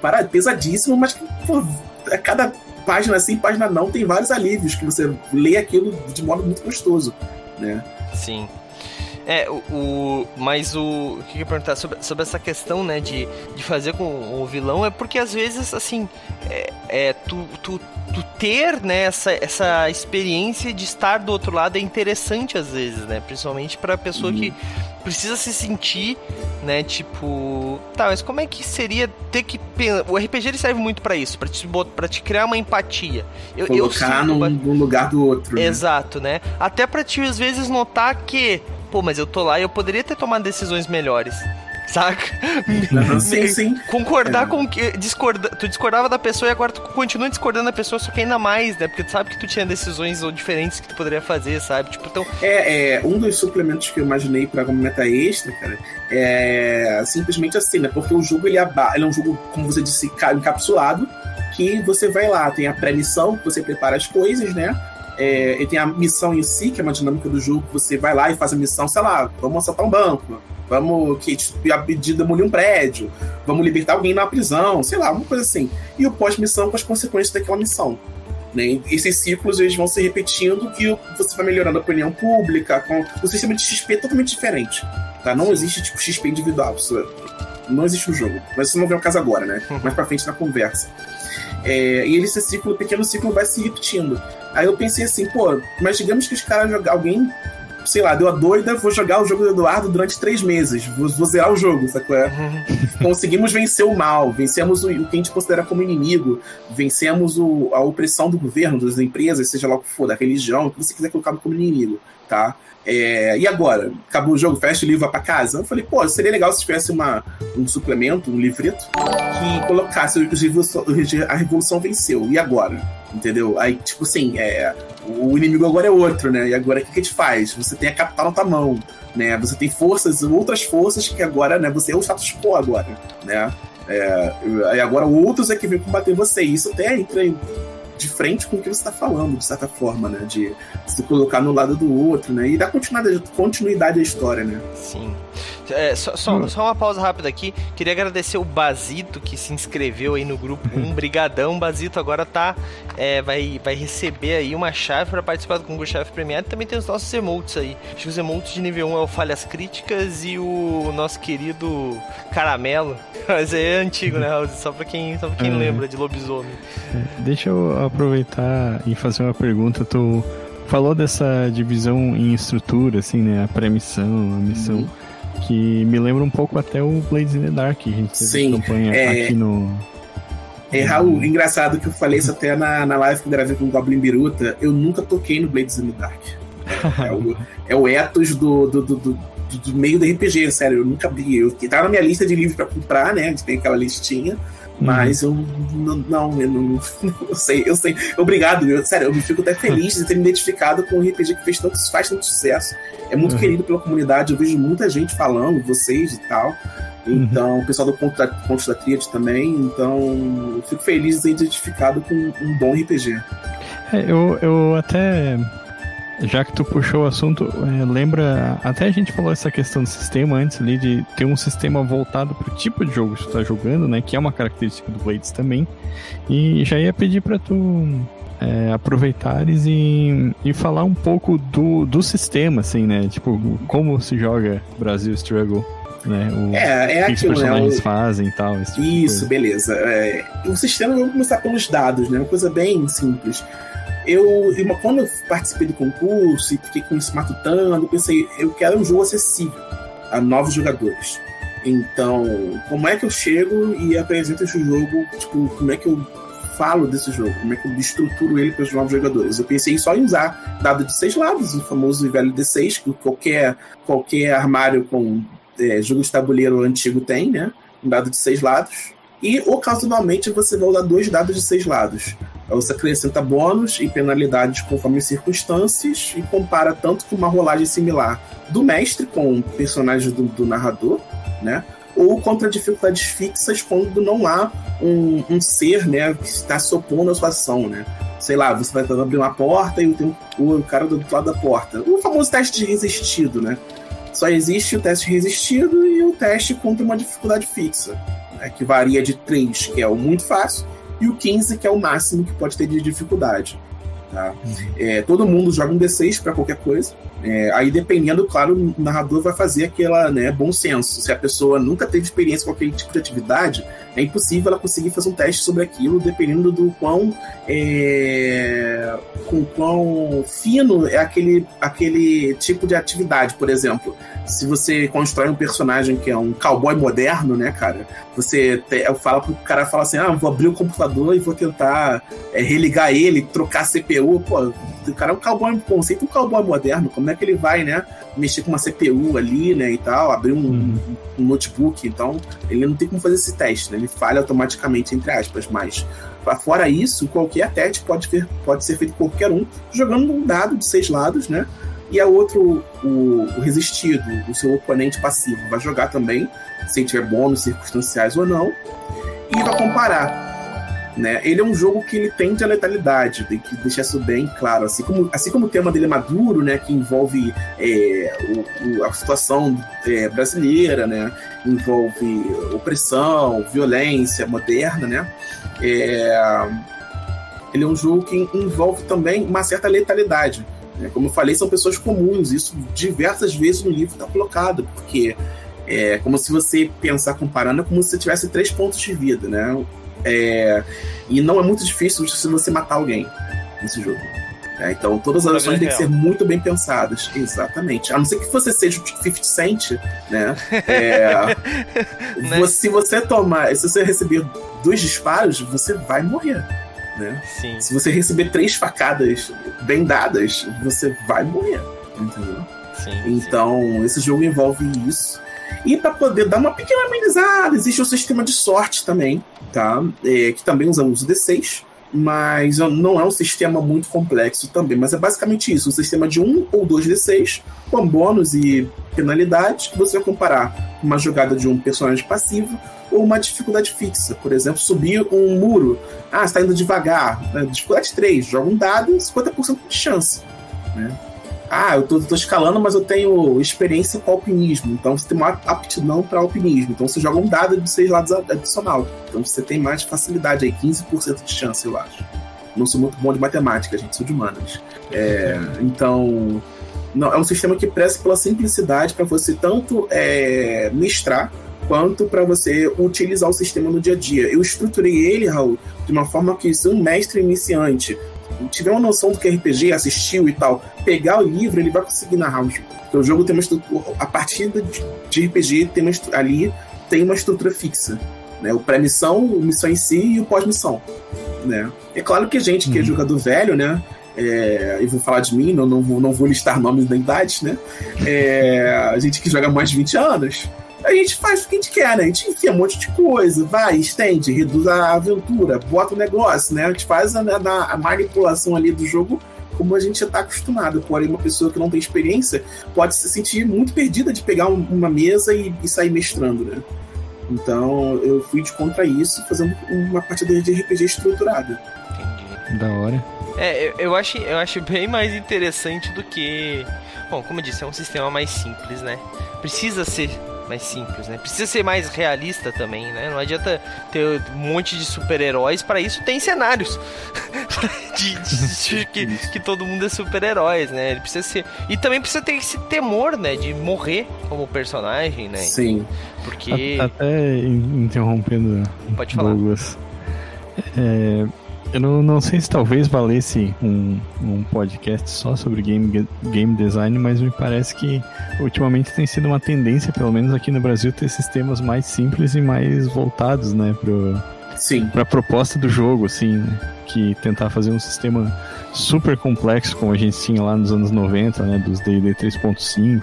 Para, pesadíssimo, mas que, pô, a cada página sim, página não, tem vários alívios que você lê aquilo de modo muito gostoso. né? Sim. É, o, o mas o, o que eu ia perguntar sobre, sobre essa questão, né, de, de fazer com o vilão é porque às vezes, assim, é, é tu, tu, tu ter, né, essa, essa experiência de estar do outro lado é interessante às vezes, né, principalmente pra pessoa uhum. que precisa se sentir, né, tipo, tá, mas como é que seria ter que o RPG ele serve muito para isso, para te para te criar uma empatia. Eu, Colocar eu num, num, lugar do outro. Né? Exato, né? Até para te às vezes notar que pô, mas eu tô lá e eu poderia ter tomado decisões melhores. Saca? Uhum, sim, sim. Concordar é. com que. Discorda, tu discordava da pessoa e agora tu continua discordando da pessoa, só que ainda mais, né? Porque tu sabe que tu tinha decisões diferentes que tu poderia fazer, sabe? Tipo, então. É, é um dos suplementos que eu imaginei pra como meta extra, cara, é simplesmente assim, né? Porque o jogo ele, aba... ele é um jogo, como você disse, encapsulado, que você vai lá, tem a que você prepara as coisas, né? É, e tem a missão em si, que é uma dinâmica do jogo, você vai lá e faz a missão, sei lá, vamos assaltar um banco, vamos que demolir um prédio, vamos libertar alguém na prisão, sei lá, uma coisa assim. E o pós-missão com as consequências daquela missão. Né? Esses ciclos eles vão se repetindo e você vai melhorando a opinião pública, com o sistema de XP é totalmente diferente. Tá? Não existe tipo XP individual. Isso não existe no jogo. Mas isso não vem ao caso agora, né? Mais pra frente na conversa. É, e esse ciclo, pequeno ciclo, vai se repetindo. Aí eu pensei assim, pô, mas digamos que os caras, alguém, sei lá, deu a doida, vou jogar o jogo do Eduardo durante três meses, vou, vou zerar o jogo, sacou? É? Conseguimos vencer o mal, vencemos o, o, que a gente considera como inimigo, vencemos o, a opressão do governo, das empresas, seja lá o que for, da religião, o que você quiser colocar como inimigo, tá? É, e agora? Acabou o jogo, fecha o livro, vai pra casa? Eu falei, pô, seria legal se tivesse uma, um suplemento, um livreto, que colocasse a revolução venceu. E agora? Entendeu? Aí, tipo assim, é, o inimigo agora é outro, né? E agora o que, que a gente faz? Você tem a capital na tua mão, né? Você tem forças, outras forças que agora, né? Você é o status quo agora, né? É, e agora outros é que vem combater você. Isso até entra de frente com o que você está falando, de certa forma, né? De se colocar no lado do outro, né? E dar continuidade, continuidade à história, né? Sim. É, só, só, hum. só, uma pausa rápida aqui. Queria agradecer o Basito que se inscreveu aí no grupo 1. Brigadão, Basito. Agora tá. É, vai, vai receber aí uma chave para participar do concurso chave premiado. Também tem os nossos emotes aí. Acho que os emotes de nível 1 é o Falhas Críticas e o nosso querido Caramelo. Mas é antigo, né, Raul? Só pra quem, só pra quem é. lembra de lobisomem. É, deixa eu aproveitar e fazer uma pergunta. Tu falou dessa divisão em estrutura, assim, né? A pré-missão, a missão. Uhum que me lembra um pouco até o Blades in the Dark, a gente teve Sim, campanha é... aqui no. É, Raul, engraçado que eu falei isso até na, na live que eu gravei com o Goblin Biruta, eu nunca toquei no Blades in the Dark. É, o, é o ethos do, do, do, do, do meio do RPG, sério, eu nunca vi. Eu tava na minha lista de livros para comprar, né? A gente tem aquela listinha. Mas uhum. eu não, não, eu não, eu sei, eu sei. Obrigado, eu, sério, eu me fico até feliz de ter me identificado com um RPG que fez tanto, faz tanto sucesso. É muito uhum. querido pela comunidade, eu vejo muita gente falando, vocês e tal. Então, uhum. o pessoal do Ponto da, Ponto da Tríade também. Então, eu fico feliz de ser identificado com um bom RPG. É, eu, eu até já que tu puxou o assunto, é, lembra. Até a gente falou essa questão do sistema antes ali, de ter um sistema voltado pro tipo de jogo que tu tá jogando, né? Que é uma característica do Blades também. E já ia pedir para tu é, aproveitares e, e falar um pouco do, do sistema, assim, né? Tipo, como se joga Brasil Struggle. Né? O, é, é que aquilo, os né? personagens né? O... fazem e tal. Tipo Isso, beleza. É, o sistema, vamos começar pelos dados, né? Uma coisa bem simples eu, quando eu participei do concurso e fiquei com isso matutando, eu pensei, eu quero um jogo acessível a novos jogadores. Então, como é que eu chego e apresento esse jogo? Tipo, como é que eu falo desse jogo? Como é que eu estruturo ele para os novos jogadores? Eu pensei só em usar dado de seis lados, o famoso velho D6, que qualquer, qualquer armário com é, jogo de tabuleiro antigo tem, né? Um dado de seis lados. E ocasionalmente você vai usar dois dados de seis lados. Você acrescenta bônus e penalidades conforme as circunstâncias e compara tanto com uma rolagem similar do mestre com personagens do, do narrador, né? Ou contra dificuldades fixas quando não há um, um ser né, que está se opondo à sua ação, né? Sei lá, você vai abrir uma porta e tem o, o cara do outro lado da porta. O famoso teste de resistido, né? Só existe o teste resistido e o teste contra uma dificuldade fixa, né? que varia de 3, que é o muito fácil, e o 15, que é o máximo que pode ter de dificuldade. Tá? É, todo mundo joga um D6 para qualquer coisa, É, aí, dependendo, claro, o narrador vai fazer aquela, né, bom senso. Se a pessoa nunca teve experiência com aquele tipo de atividade, é impossível ela conseguir fazer um teste sobre aquilo, dependendo do quão, é, com quão fino é aquele, aquele tipo de atividade. Por exemplo, se você constrói um personagem que é um cowboy moderno, né, cara? Você te, eu falo pro cara fala assim: ah, vou abrir o computador e vou tentar é, religar ele, trocar CPU. Pô, o cara é um cowboy, conceito um cowboy moderno. Como é que ele vai, né? Mexer com uma CPU ali, né, e tal, abrir um, uhum. um notebook. Então, ele não tem como fazer esse teste, né? Ele falha automaticamente, entre aspas, mas fora isso, qualquer teste pode, ver, pode ser feito por qualquer um, jogando um dado de seis lados, né? e a outro, o, o, resistido, o seu oponente passivo, vai jogar também, se tiver bônus circunstanciais ou não, e vai comparar. Né? Ele é um jogo que ele tende a letalidade, tem que deixar isso bem claro. Assim como, assim como o tema dele é maduro, né, que envolve é, o, o, a situação é, brasileira, né, envolve opressão, violência moderna, né, é, ele é um jogo que envolve também uma certa letalidade. Né? Como eu falei, são pessoas comuns, isso diversas vezes no livro está colocado, porque é como se você pensar comparando, é como se você tivesse três pontos de vida, né? É, e não é muito difícil se você matar alguém nesse jogo. É, então, todas as ações têm que ser muito bem pensadas. Exatamente. A não ser que você seja o 50 Cent, né? É, né? Você, se você tomar, se você receber dois disparos, você vai morrer né? Sim. Se você receber três facadas bem dadas, você vai morrer, entendeu? Sim, então, sim. esse jogo envolve isso. E para poder dar uma pequena amenizada, existe o sistema de sorte também, tá? É, que também usa o D6, mas não é um sistema muito complexo também. Mas é basicamente isso: um sistema de um ou dois D6, com bônus e penalidades, que você vai comparar uma jogada de um personagem passivo ou uma dificuldade fixa. Por exemplo, subir um muro. Ah, está indo devagar. Né? Dificuldade 3, joga um dado, 50% de chance. Né? Ah, eu estou escalando, mas eu tenho experiência com alpinismo. Então você tem uma aptidão para alpinismo. Então você joga um dado de 6 lados adicional. Então você tem mais facilidade aí, 15% de chance, eu acho. Não sou muito bom de matemática, gente, sou de humanas. É, então, não, é um sistema que preza pela simplicidade para você tanto é, mestrar quanto para você utilizar o sistema no dia a dia. Eu estruturei ele, Raul, de uma forma que se um mestre iniciante tiver uma noção do que é RPG, assistiu e tal, pegar o livro, ele vai conseguir narrar o jogo. Porque o jogo tem uma estrutura. A partida de RPG tem uma, ali tem uma estrutura fixa. Né? O pré-missão, o missão em si e o pós-missão. Né? É claro que a gente que é uhum. jogador velho, né? É, eu vou falar de mim, não, não, vou, não vou listar nomes da idade, né? É, a gente que joga mais de 20 anos, a gente faz o que a gente quer, né? A gente enfia um monte de coisa, vai, estende, reduz a aventura, bota o negócio, né? A gente faz a, a, a manipulação ali do jogo como a gente já está acostumado. Porém, uma pessoa que não tem experiência pode se sentir muito perdida de pegar um, uma mesa e, e, sair mestrando, né? Então, eu fui de contra isso, fazendo uma partida de RPG estruturada. Entendi. Da hora. É, eu, eu, acho, eu acho bem mais interessante do que. Bom, como eu disse, é um sistema mais simples, né? Precisa ser mais simples, né? Precisa ser mais realista também, né? Não adianta ter um monte de super-heróis, para isso tem cenários de, de, de que, que, todo mundo é super-heróis, né? Ele precisa ser e também precisa ter esse temor, né, de morrer como personagem, né? Sim. Porque até interrompendo Pode falar. Douglas, é, eu não, não sei se talvez valesse um, um podcast só sobre game, game design, mas me parece que ultimamente tem sido uma tendência, pelo menos aqui no Brasil, ter sistemas mais simples e mais voltados, né, pro, Sim. pra proposta do jogo, assim, né? que tentar fazer um sistema super complexo, como a gente tinha lá nos anos 90, né, dos D&D 3.5,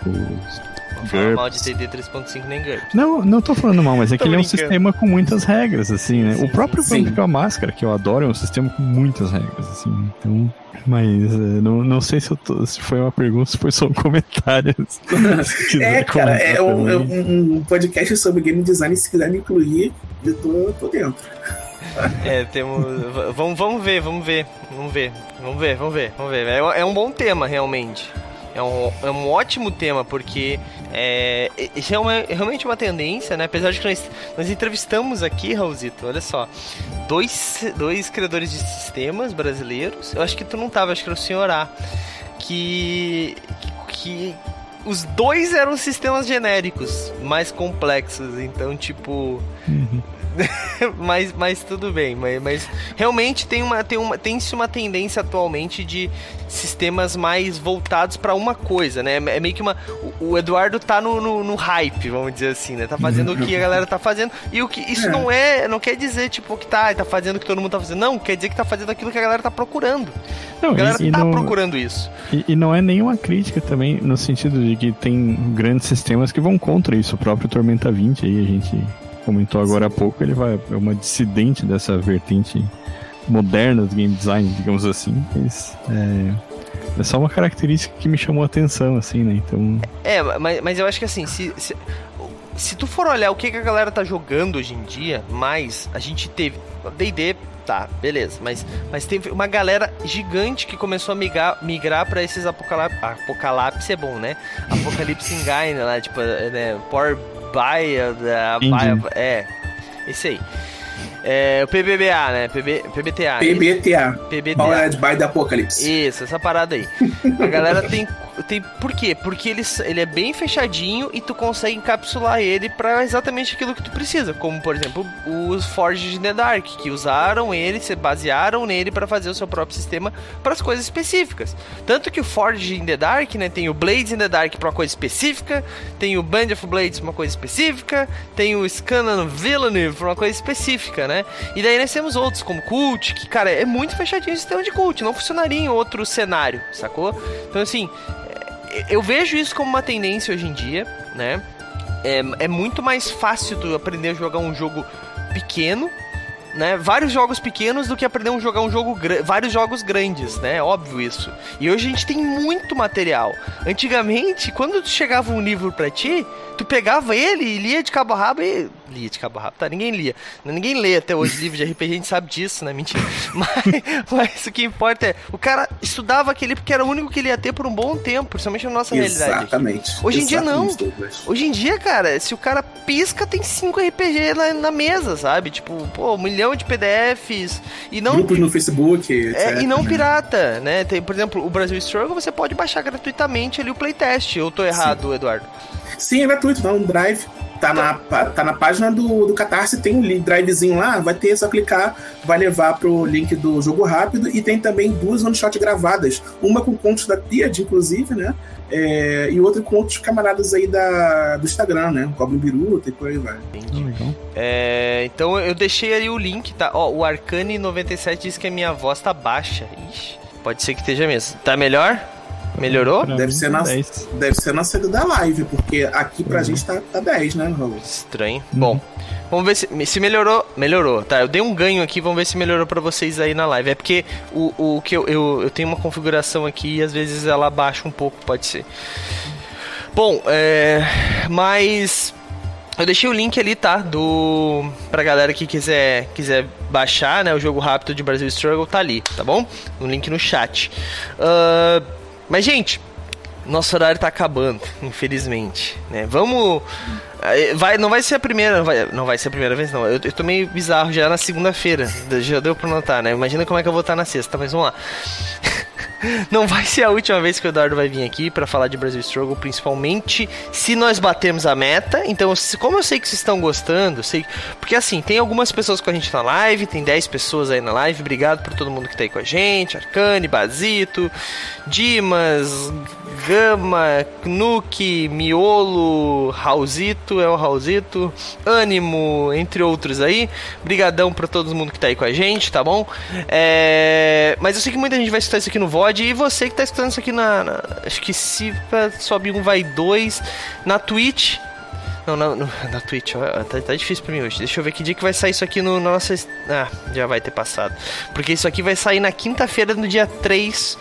Fala mal de D&D 3.5 nem GURPS. Não, não tô falando mal, mas é que ele é um sistema com muitas regras, assim, né? Sim, o próprio Vampiro Máscara, que eu adoro, é um sistema com muitas regras, assim. Então, mas é, não, não sei se, tô, se, foi uma pergunta, se foi só um comentário. é, cara, é um, é um, podcast sobre game design, se quiser me incluir, eu tô, tô dentro. É, temos. Vamos, vamos ver, vamos ver, vamos ver, vamos ver, vamos ver, vamos ver. É, é um bom tema, realmente. É um, é um ótimo tema, porque é, isso é, uma, é realmente uma tendência, né? Apesar de que nós, nós entrevistamos aqui, Raulzito, olha só, dois, dois criadores de sistemas brasileiros. Eu acho que tu não tava, acho que era o senhor A, que, que os dois eram sistemas genéricos, mais complexos. Então, tipo. Uhum. mas, mas tudo bem. Mas, mas, realmente tem uma, tem uma, tem-se uma tendência atualmente de sistemas mais voltados para uma coisa, né? É meio que uma. O, o Eduardo tá no, no, no, hype, vamos dizer assim, né? Tá fazendo o que a galera tá fazendo. E o que isso é. não é. Não quer dizer, tipo, que tá, tá fazendo o que todo mundo tá fazendo. Não, quer dizer que tá fazendo aquilo que a galera tá procurando. Não, a galera e, tá não, procurando isso. E, e, não é nenhuma crítica também, no sentido de que tem grandes sistemas que vão contra isso. O próprio Tormenta 20 aí, a gente comentou agora há pouco, ele vai é uma dissidente dessa vertente moderna do game design, digamos assim. Mas, é, é só uma característica que me chamou a atenção, assim, né? Então. É, mas, mas eu acho que assim, se, se, se tu for olhar o que, que a galera tá jogando hoje em dia, mais a gente teve. DD, tá, beleza. Mas, mas teve uma galera gigante que começou a migrar, migrar para esses apocalipse. Apocalipse é bom, né? Apocalipse Engine, lá, tipo, né? Power Baia, da Baia, é, esse aí. É, o PBBA, né? PB, PBTA. PBTA. PBTA. Powered by the Apocalypse. Isso, essa parada aí. A galera tem tem, por quê? Porque ele, ele é bem fechadinho e tu consegue encapsular ele para exatamente aquilo que tu precisa. Como, por exemplo, os Forges in the Dark, que usaram ele, se basearam nele para fazer o seu próprio sistema para as coisas específicas. Tanto que o Forge in the Dark, né, tem o Blades in the Dark para uma coisa específica, tem o Band of Blades uma coisa específica, tem o Scanlan Villainy para uma coisa específica, né? E daí nós temos outros, como Cult, que, cara, é muito fechadinho o sistema de Cult, não funcionaria em outro cenário, sacou? Então, assim, eu vejo isso como uma tendência hoje em dia, né? É, é muito mais fácil tu aprender a jogar um jogo pequeno, né? Vários jogos pequenos do que aprender a jogar um jogo vários jogos grandes, né? Óbvio isso. E hoje a gente tem muito material. Antigamente, quando chegava um livro para ti, tu pegava ele e lia de cabo a rabo e lia de cabo a rabo, tá? Ninguém lia. Ninguém lê até hoje livro de RPG, a gente sabe disso, né? Mentira. Mas, mas o que importa é, o cara estudava aquele porque era o único que ele ia ter por um bom tempo, principalmente na nossa Exatamente. realidade. Exatamente. Hoje em dia não. Hoje em dia, cara, se o cara pisca, tem cinco RPG na, na mesa, sabe? Tipo, pô, um milhão de PDFs e não grupos no Facebook, etc. É, e não pirata, né? Tem, por exemplo, o Brasil Struggle, você pode baixar gratuitamente ali o playtest. Eu tô errado, Sim. Eduardo? Sim, é gratuito, dá um drive. Tá na, tá na página do, do Catarse, tem um drivezinho lá, vai ter, é só clicar, vai levar pro link do jogo rápido e tem também duas one-shot gravadas. Uma com contos da Tiad, inclusive, né? É, e outra com outros camaradas aí da, do Instagram, né? Goblin Biruta e por aí vai. Entendi. É, então eu deixei aí o link, tá? Ó, o Arcane97 diz que a minha voz tá baixa. Ixi, pode ser que esteja mesmo. Tá melhor? Melhorou? Deve ser, na, deve ser na saída da live, porque aqui pra uhum. gente tá, tá 10, né, Raul? Estranho. Uhum. Bom, vamos ver se, se melhorou. Melhorou, tá? Eu dei um ganho aqui, vamos ver se melhorou pra vocês aí na live. É porque o, o que eu, eu, eu tenho uma configuração aqui e às vezes ela baixa um pouco, pode ser. Bom, é. Mas. Eu deixei o link ali, tá? Do. Pra galera que quiser, quiser baixar, né? O jogo rápido de Brasil Struggle tá ali, tá bom? O link no chat. Uh, mas, gente, nosso horário tá acabando, infelizmente. Né? Vamos. Eh, vai, não vai ser a primeira. Vai, não vai ser a primeira vez, não. Eu, eu tô meio bizarro já na segunda-feira. Já deu pra notar, né? Imagina como é que eu vou estar na sexta, mas vamos lá. Não vai ser a última vez que o Eduardo vai vir aqui para falar de Brasil Struggle, principalmente se nós batermos a meta. Então, como eu sei que vocês estão gostando, sei porque assim, tem algumas pessoas com a gente na live, tem 10 pessoas aí na live. Obrigado por todo mundo que tá aí com a gente, Arcane, Basito, Dimas, Gama, Knuck, Miolo, Raulzito, é o Raulzito, Ânimo, entre outros aí. Brigadão para todo mundo que tá aí com a gente, tá bom? É... Mas eu sei que muita gente vai escutar isso aqui no VOD e você que tá escutando isso aqui na, na acho que se sobe um vai dois na Twitch. Não, na, na Twitch, ó, tá, tá, difícil pra mim hoje. Deixa eu ver que dia que vai sair isso aqui no, no nosso. Ah, já vai ter passado. Porque isso aqui vai sair na quinta-feira, no dia 3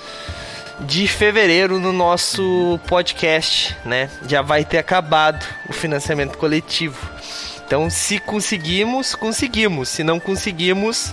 de fevereiro no nosso podcast, né? Já vai ter acabado o financiamento coletivo. Então, se conseguimos, conseguimos. Se não conseguimos,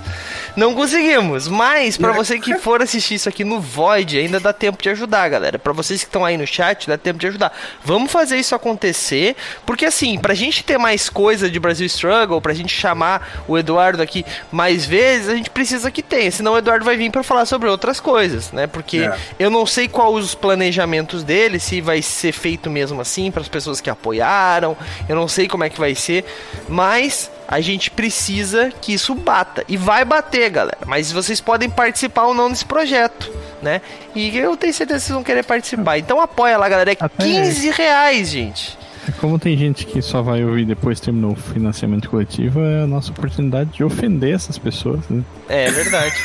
não conseguimos. Mas, para você que for assistir isso aqui no Void, ainda dá tempo de ajudar, galera. Para vocês que estão aí no chat, dá tempo de ajudar. Vamos fazer isso acontecer, porque assim, pra gente ter mais coisa de Brasil Struggle, pra gente chamar o Eduardo aqui mais vezes, a gente precisa que tenha. Senão o Eduardo vai vir para falar sobre outras coisas, né? Porque é. eu não sei quais os planejamentos dele, se vai ser feito mesmo assim para as pessoas que apoiaram. Eu não sei como é que vai ser. Mas a gente precisa que isso bata. E vai bater, galera. Mas vocês podem participar ou não desse projeto, né? E eu tenho certeza que vocês vão querer participar. Então apoia lá, galera. É Até 15 reais, gente. Como tem gente que só vai ouvir depois terminou o financiamento coletivo, é a nossa oportunidade de ofender essas pessoas, né? É, é verdade.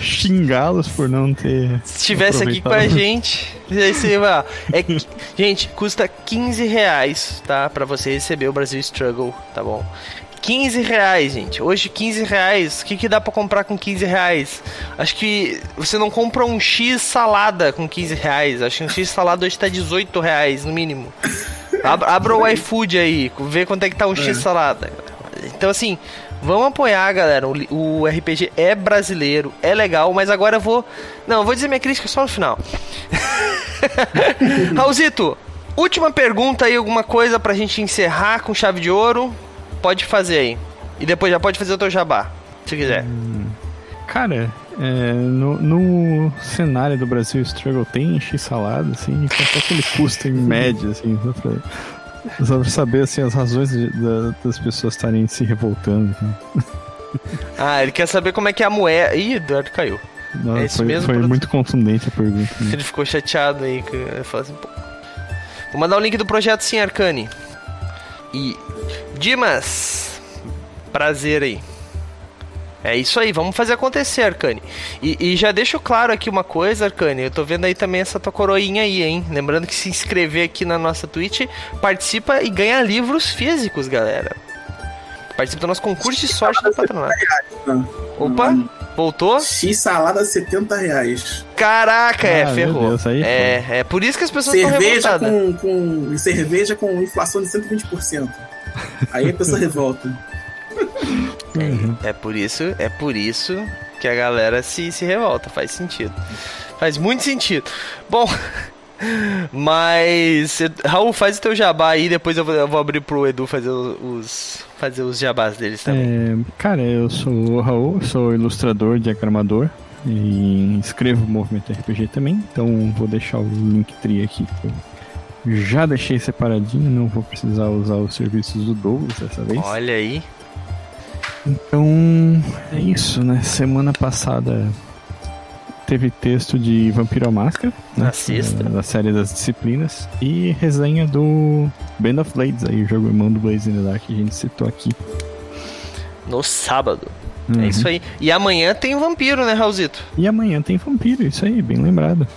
Xingá-los por não ter. Se estivesse aqui com a gente, você vai. É, gente, custa 15 reais, tá? Pra você receber o Brasil Struggle, tá bom? 15 reais, gente. Hoje, 15 reais. O que, que dá para comprar com 15 reais? Acho que você não compra um X salada com 15 reais. Acho que um X salada hoje tá 18 reais, no mínimo. Abra, abra o iFood aí, vê quanto é que tá um X é. salada. Então, assim, Vamos apoiar, galera. O, o, RPG é brasileiro, é legal, mas agora eu vou. Não, eu vou dizer minha crítica só no final. Raulzito, última pergunta aí, alguma coisa pra gente encerrar com chave de ouro? Pode fazer aí. E depois já pode fazer o teu jabá, se quiser. Hum, cara, é, no, no, cenário do Brasil Struggle tem encher salada, assim, quanto é que ele custa em média, assim, só pra só pra saber assim, as razões de, de, das pessoas estarem se revoltando. Né? Ah, ele quer saber como é que é a moeda. Ih, Eduardo caiu. Não, é isso foi, mesmo? Foi muito contundente a pergunta. Né? Ele ficou chateado aí. Que eu assim, Pô. Vou mandar o link do projeto sim, Arcane. E. Dimas! Prazer aí. É isso aí, vamos fazer acontecer, Arcane. E, e, já deixo claro aqui uma coisa, Arcane. Eu tô vendo aí também essa tua coroinha aí, hein? Lembrando que se inscrever aqui na nossa Twitch, participa e ganha livros físicos, galera. Participa do nosso concurso de sorte do patronato. Opa, voltou? X salada 70 reais. Caraca, é, ah, ferrou. Deus, aí, é, é por isso que as pessoas estão revoltadas. Com, com, cerveja com inflação de 120%. Aí a pessoa revolta. Uhum. É, é, por isso, é por isso que a galera se, se revolta. Faz sentido. Faz muito sentido. Bom, mas Raul, faz o teu jabá aí, depois eu vou, eu vou abrir pro Edu fazer os fazer os jabás deles também. É, cara, eu sou o Raul, sou ilustrador, diagramador e escrevo Movimento RPG também, então vou deixar o link tri aqui. já deixei separadinho, não vou precisar usar os serviços do Douglas dessa vez. Olha aí. Então, é isso, né? Semana passada teve texto de Vampiro à Máscara, né? Assista. Da série das disciplinas. E resenha do Band of Blades, aí, o jogo irmão do Blaze in the Dark que a gente citou aqui. No sábado. É uhum. É isso aí. E amanhã tem o Vampiro, né, Raulzito? E amanhã tem Vampiro, isso aí, bem lembrado.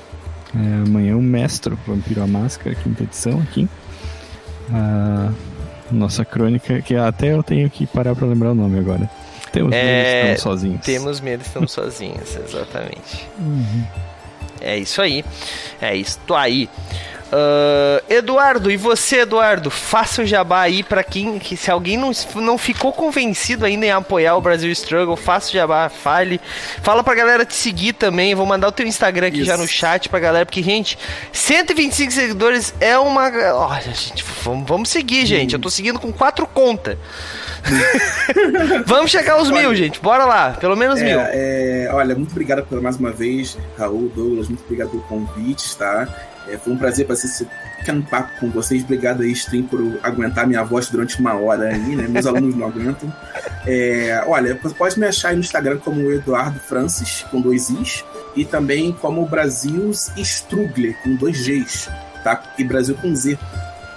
É, amanhã o Mestre, Vampiro à Máscara, quinta edição aqui. Ah, nossa crônica, que até eu tenho que parar para lembrar o nome agora. Temos é, medo, estamos sozinhos. Temos medo, estamos sozinhos, exatamente. Uhum. É isso aí. É isso aí. Uh, Eduardo, e você, Eduardo? Faça o jabá aí para quem. Que se alguém não, não ficou convencido ainda em apoiar o Brasil Struggle, faça o jabá, fale. Fala pra galera te seguir também. Vou mandar o teu Instagram aqui Isso. já no chat pra galera, porque, gente, 125 seguidores é uma. Olha, gente, vamos, vamos seguir, gente. Eu tô seguindo com quatro contas. vamos chegar aos olha, mil, gente. Bora lá, pelo menos é, mil. É, olha, muito obrigado por mais uma vez, Raul, Douglas, muito obrigado pelo convite, tá? É, foi um prazer fazer esse pequeno papo com vocês. Obrigado aí, Stream, por aguentar minha voz durante uma hora aí, né? Meus alunos não aguentam. É, olha, pode me achar aí no Instagram como Eduardo Francis, com dois Is, e também como Brasil Strugler, com dois Gs, tá? E Brasil com Z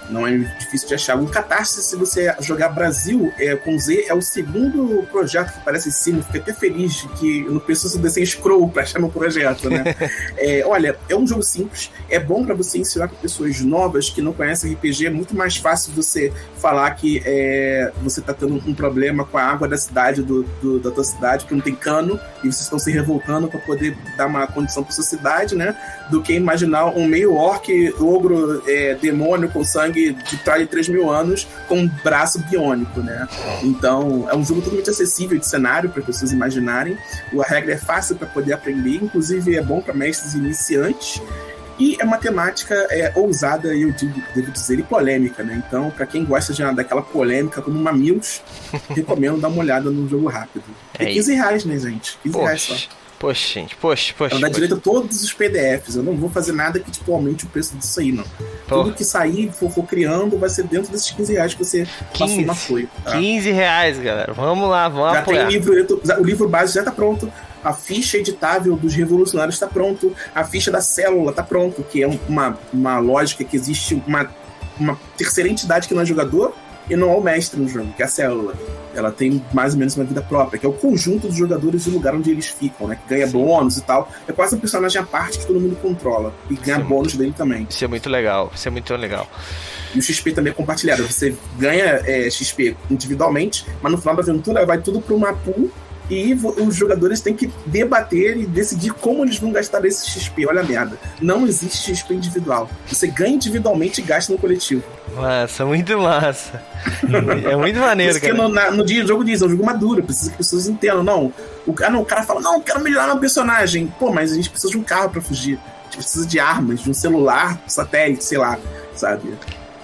não é difícil de achar. O Catarse, se você jogar Brasil é, com Z, é o segundo projeto que aparece em cima. Fiquei até feliz de que eu não preciso descer scroll para achar meu projeto, né? é, olha, é um jogo simples, é bom para você ensinar para pessoas novas que não conhecem RPG. É muito mais fácil você falar que é, você está tendo um problema com a água da cidade, do, do, da tua cidade, que não tem cano, e vocês estão se revoltando para poder dar uma condição para sua cidade, né? Do que imaginar um meio orc, ogro, é, demônio com sangue de trás de 3 mil anos com um braço biônico, né? Então, é um jogo totalmente acessível de cenário para pessoas imaginarem. A regra é fácil para poder aprender, inclusive é bom para mestres iniciantes. E é uma temática é, ousada, eu digo, devo dizer, e polêmica, né? Então, para quem gosta de, daquela polêmica como Mamilos, recomendo dar uma olhada no jogo rápido. É, é 15 reais, né, gente? 15 poxa, reais só. Poxa, gente, poxa, poxa. Ela dá direito a todos os PDFs. Eu não vou fazer nada que, tipo, aumente o preço disso aí, não. Tudo que sair, for, for, criando, vai ser dentro desses 15 reais que você 15, passou na folha. Tá? 15 reais, galera. Vamos lá, vamos já apoiar. Tem livro, o livro base já tá pronto a ficha editável dos revolucionários está pronto, a ficha da célula está pronto, que é uma, uma lógica que existe uma, uma terceira entidade que não é jogador e não é o mestre no jogo, que é a célula. Ela tem mais ou menos uma vida própria, que é o conjunto dos jogadores e o lugar onde eles ficam, né? Que ganha Sim. bônus e tal. É quase um personagem à parte que todo mundo controla. E ganha Isso bônus é muito, dele também. Isso é muito legal. Isso é muito legal. E o XP também é compartilhado. Você ganha é, XP individualmente, mas no final da aventura vai tudo para uma pool e os jogadores têm que debater e decidir como eles vão gastar esse XP. Olha a merda. Não existe XP individual. Você ganha individualmente e gasta no coletivo. Massa, muito massa. é muito maneiro, cara. No, na, no dia do jogo diz, é um jogo maduro, precisa que as pessoas entendam. Não, o, ah, não, o cara fala, não, quero melhorar meu personagem. Pô, mas a gente precisa de um carro para fugir. A gente precisa de armas, de um celular, satélite, sei lá, sabe?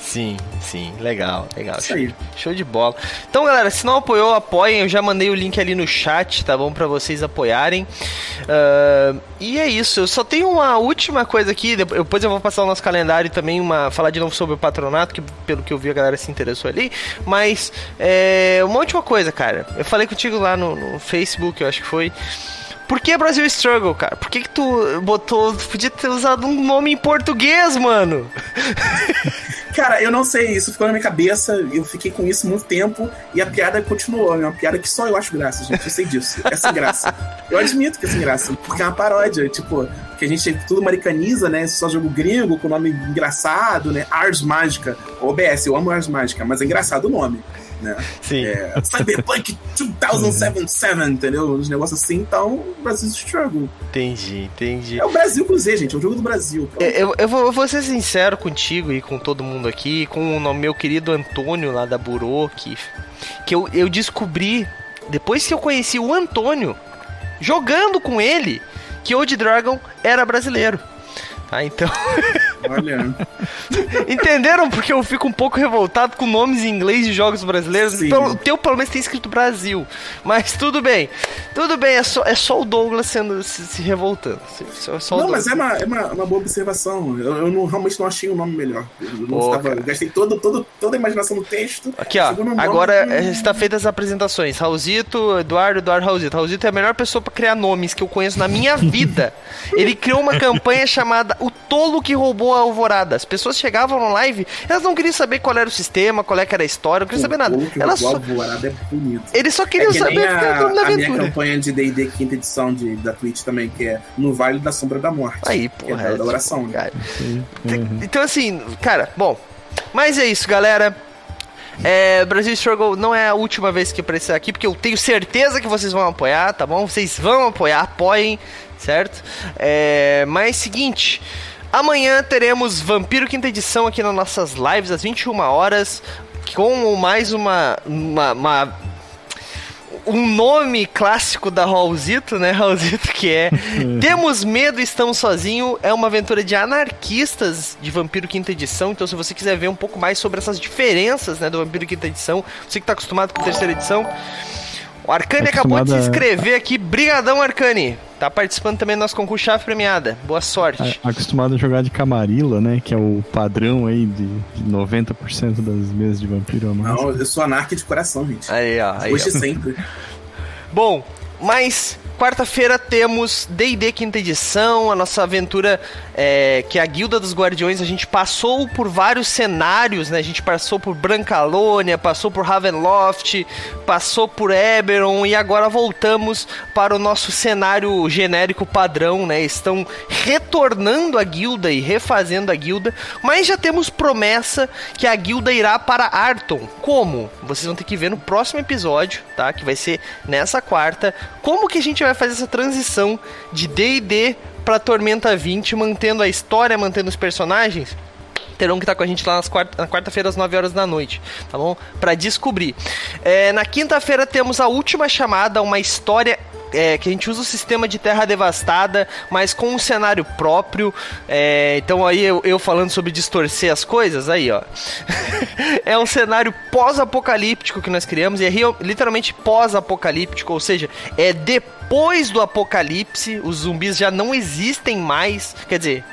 Sim, sim, legal, legal. Show, show, de bola. Então, galera, se não apoiou, apoiem. Eu já mandei o link ali no chat, tá bom? Pra vocês apoiarem. Uh, e é isso. Eu só tenho uma última coisa aqui. Depois eu vou passar o nosso calendário também, uma, falar de novo sobre o patronato, que pelo que eu vi a galera se interessou ali. Mas, é, uma última coisa, cara. Eu falei contigo lá no, no Facebook, eu acho que foi. Por que Brasil Struggle, cara? Por que, que tu botou. Podia ter usado um nome em português, mano? Cara, eu não sei, isso ficou na minha cabeça, eu fiquei com isso muito tempo e a piada continuou. É uma piada que só eu acho graça, gente. Eu sei disso. É sem graça. Eu admito que é sem graça, porque é uma paródia, tipo, que a gente tudo americaniza, né? Só jogo gringo com nome engraçado, né? Ars Mágica. OBS, eu amo Ars Mágica, mas é engraçado o nome né? Sim. É, Cyberpunk 2077, entendeu? Os negócios assim, então Brasil Struggle. Entendi, entendi. É o Brasil com Z, gente, é o jogo do Brasil. É, eu, eu, vou, eu, vou, ser sincero contigo e com todo mundo aqui, com o meu querido Antônio lá da Burô, que, que eu, eu descobri, depois que eu conheci o Antônio, jogando com ele, que Old Dragon era brasileiro. Ah, então. Olha. Entenderam porque eu fico um pouco revoltado com nomes em inglês de jogos brasileiros? Sim. O teu pelo menos tem escrito Brasil. Mas tudo bem. Tudo bem, é só, é só o Douglas sendo, se, se revoltando. Só, só não, mas é, uma, é uma, uma, boa observação. Eu, eu não, realmente não achei um nome melhor. Eu, Pô, estava, gastei todo, todo, toda a imaginação do texto. Aqui, ó. Agora que... está feitas as apresentações. Raulzito, Eduardo, Eduardo Raulzito. Raulzito é a melhor pessoa para criar nomes que eu conheço na minha vida. Ele criou uma campanha chamada O Tolo que Roubou a Alvorada. As pessoas chegavam no live, elas não queriam saber qual era o sistema, qual é que era a história, não queriam saber nada. Elas só... Alvorada é bonito. Eles só queriam é saber a, a minha campanha de D&D quinta edição de, da Twitch também, que é No Vale da Sombra da Morte. Aí, porra. É, é da oração, né? Uhum. Então, assim, cara, bom. Mas é isso, galera. É, Brasil Struggle não é a última vez que aparecer aqui, porque eu tenho certeza que vocês vão apoiar, tá bom? Vocês vão apoiar, apoiem, certo? É, mas seguinte. Amanhã teremos Vampiro Quinta Edição aqui nas nossas lives às 21 horas, com mais uma, uma, uma um nome clássico da Raulzito, né, Raulzito, que é Temos Medo, Estamos Sozinhos, é uma aventura de anarquistas de Vampiro Quinta Edição, então se você quiser ver um pouco mais sobre essas diferenças, né, do Vampiro Quinta Edição, você que está acostumado com a terceira edição, o Arcane acabou de se inscrever aqui, brigadão Arcane! Tá participando também do nosso concurso Chave Premiada. Boa sorte. Acostumado a jogar de Camarilla, né? Que é o padrão aí de, 90% das mesas de vampiro. Não, eu sou anarca de coração, gente. Aí, ó. Aí, Hoje sempre. Bom, mas quarta-feira temos D&D quinta edição, a nossa aventura é, que é a Guilda dos Guardiões. A gente passou por vários cenários, né? A gente passou por Brancalônia, passou por Ravenloft, passou por Eberron e agora voltamos para o nosso cenário genérico padrão, né? Estão retornando a guilda e refazendo a guilda, mas já temos promessa que a guilda irá para Arton. Como? Vocês vão ter que ver no próximo episódio, tá? Que vai ser nessa quarta. Como que a gente vai fazer essa transição de D&D para Tormenta 20, mantendo a história, mantendo os personagens? terão que estar com a gente lá nas quarta, na quarta-feira às 9 horas da noite, tá bom? Para descobrir. É, na quinta-feira temos a última chamada, uma história é, que a gente usa o sistema de terra devastada, mas com um cenário próprio. É, então aí eu, eu, falando sobre distorcer as coisas, aí ó. é um cenário pós-apocalíptico que nós criamos, e é literalmente pós-apocalíptico, ou seja, é depois do apocalipse, os zumbis já não existem mais. Quer dizer,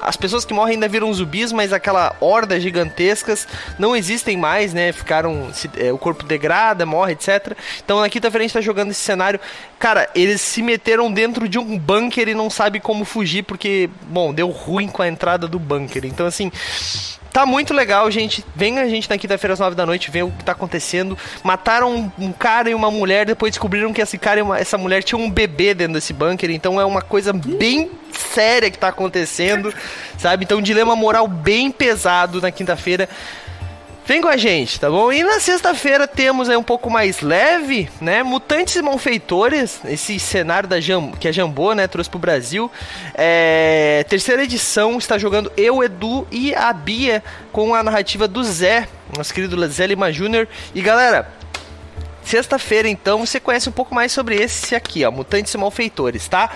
as pessoas que morrem ainda viram zumbis, mas aquela horda gigantescas não existem mais, né? Ficaram. Se, é, o corpo degrada, morre, etc. Então na quinta-feira a gente tá jogando esse cenário. Cara, eles se meteram dentro de um bunker e não sabem como fugir, porque, bom, deu ruim com a entrada do bunker. Então, assim. Tá muito legal, gente. Vem a gente na quinta-feira às nove da noite ver o que tá acontecendo. Mataram um, um, cara e uma mulher, depois descobriram que esse cara e uma, essa mulher tinham um bebê dentro desse bunker. Então é uma coisa bem séria que tá acontecendo, sabe? Então um dilema moral bem pesado na quinta-feira. Vem com a gente, tá bom? E na sexta-feira temos aí um pouco mais leve, né? Mutantes e Malfeitores, esse cenário da Jam, que a Jambô, né, trouxe pro Brasil. É, terceira edição, está jogando eu, Edu e a Bia com a narrativa do Zé, nosso querido Zé Lima Jr. E galera, Sexta-feira, então, você conhece um pouco mais sobre esse aqui, ó, Mutantes e Malfeitores, tá?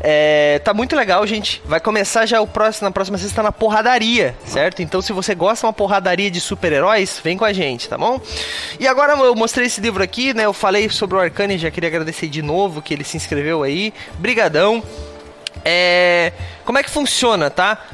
É, tá muito legal, gente. Vai começar já o próximo, na próxima sexta na porradaria, certo? Então, se você gosta de uma porradaria de super-heróis, vem com a gente, tá bom? E agora eu mostrei esse livro aqui, né? Eu falei sobre o Arcane, já queria agradecer de novo que ele se inscreveu aí. Brigadão. É, como é que funciona, tá?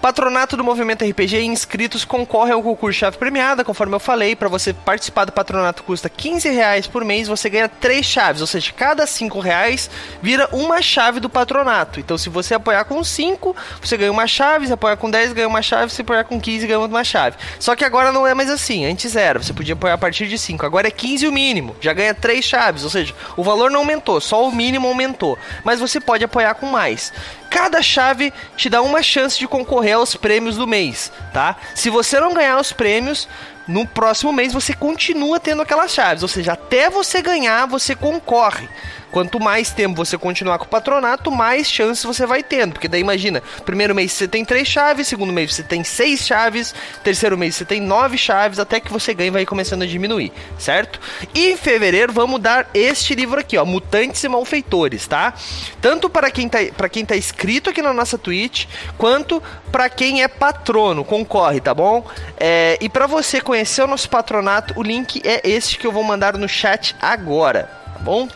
Patronato do Movimento RPG e inscritos concorrem ao concurso chave premiada, conforme eu falei. Para você participar do patronato custa 15 reais por mês, você ganha três chaves, ou seja, cada 5 reais vira uma chave do patronato. Então, se você apoiar com 5, você ganha uma chave, se apoiar com 10, ganha uma chave, se apoiar com 15, ganha uma chave. Só que agora não é mais assim, antes era, você podia apoiar a partir de 5, agora é 15 o mínimo, já ganha três chaves, ou seja, o valor não aumentou, só o mínimo aumentou. Mas você pode apoiar com mais. Cada chave te dá uma chance de concorrer aos prêmios do mês, tá? Se você não ganhar os prêmios, no próximo mês você continua tendo aquelas chaves, ou seja, até você ganhar, você concorre. Quanto mais tempo você continuar com o patronato, mais chances você vai tendo. Porque daí imagina, primeiro mês você tem três chaves, segundo mês você tem seis chaves, terceiro mês você tem nove chaves, até que você ganha vai começando a diminuir, certo? E em fevereiro vamos dar este livro aqui, ó, Mutantes e Malfeitores, tá? Tanto para quem tá, para quem tá inscrito aqui na nossa Twitch, quanto para quem é patrono, concorre, tá bom? É, e para você conhecer o nosso patronato, o link é este que eu vou mandar no chat agora, tá bom?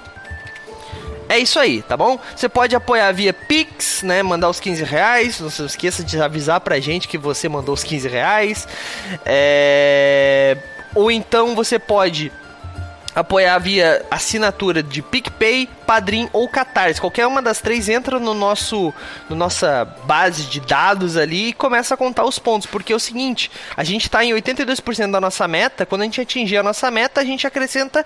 É isso aí, tá bom? Você pode apoiar via Pix, né? Mandar os 15 reais. Não se esqueça de avisar pra gente que você mandou os 15 reais. É... Ou então você pode apoiar via assinatura de PicPay, Padrim ou Catarse. Qualquer uma das três entra no nosso no nossa base de dados ali e começa a contar os pontos, porque é o seguinte, a gente está em 82% da nossa meta, quando a gente atingir a nossa meta, a gente acrescenta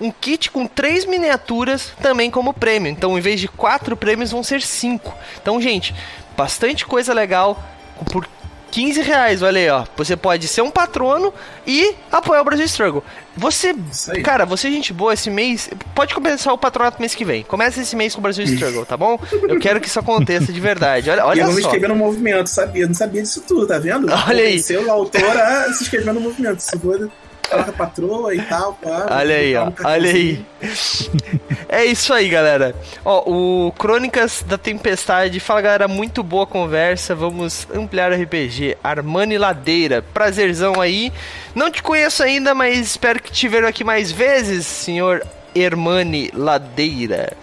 um kit com três miniaturas também como prêmio. Então, em vez de quatro prêmios, vão ser cinco. Então, gente, bastante coisa legal 15 reais, olha aí, ó. Você pode ser um patrono e apoiar o Brasil Struggle. Você, cara, você é gente boa esse mês. Pode começar o patronato mês que vem. Começa esse mês com o Brasil Struggle, tá bom? Eu quero que isso aconteça de verdade. Olha, olha e eu não me inscrevi no movimento, sabia? Não sabia disso tudo, tá vendo? Olha aí. Seu autor a se inscrever no movimento. Se for coloca patroa e tal, pá. Olha aí, ó. Olha aí. é isso aí, galera. Ó, o Crônicas da Tempestade. Fala, galera, muito boa conversa. Vamos ampliar o RPG. Armani Ladeira. Prazerzão aí. Não te conheço ainda, mas espero que te ver aqui mais vezes, senhor Hermani Ladeira.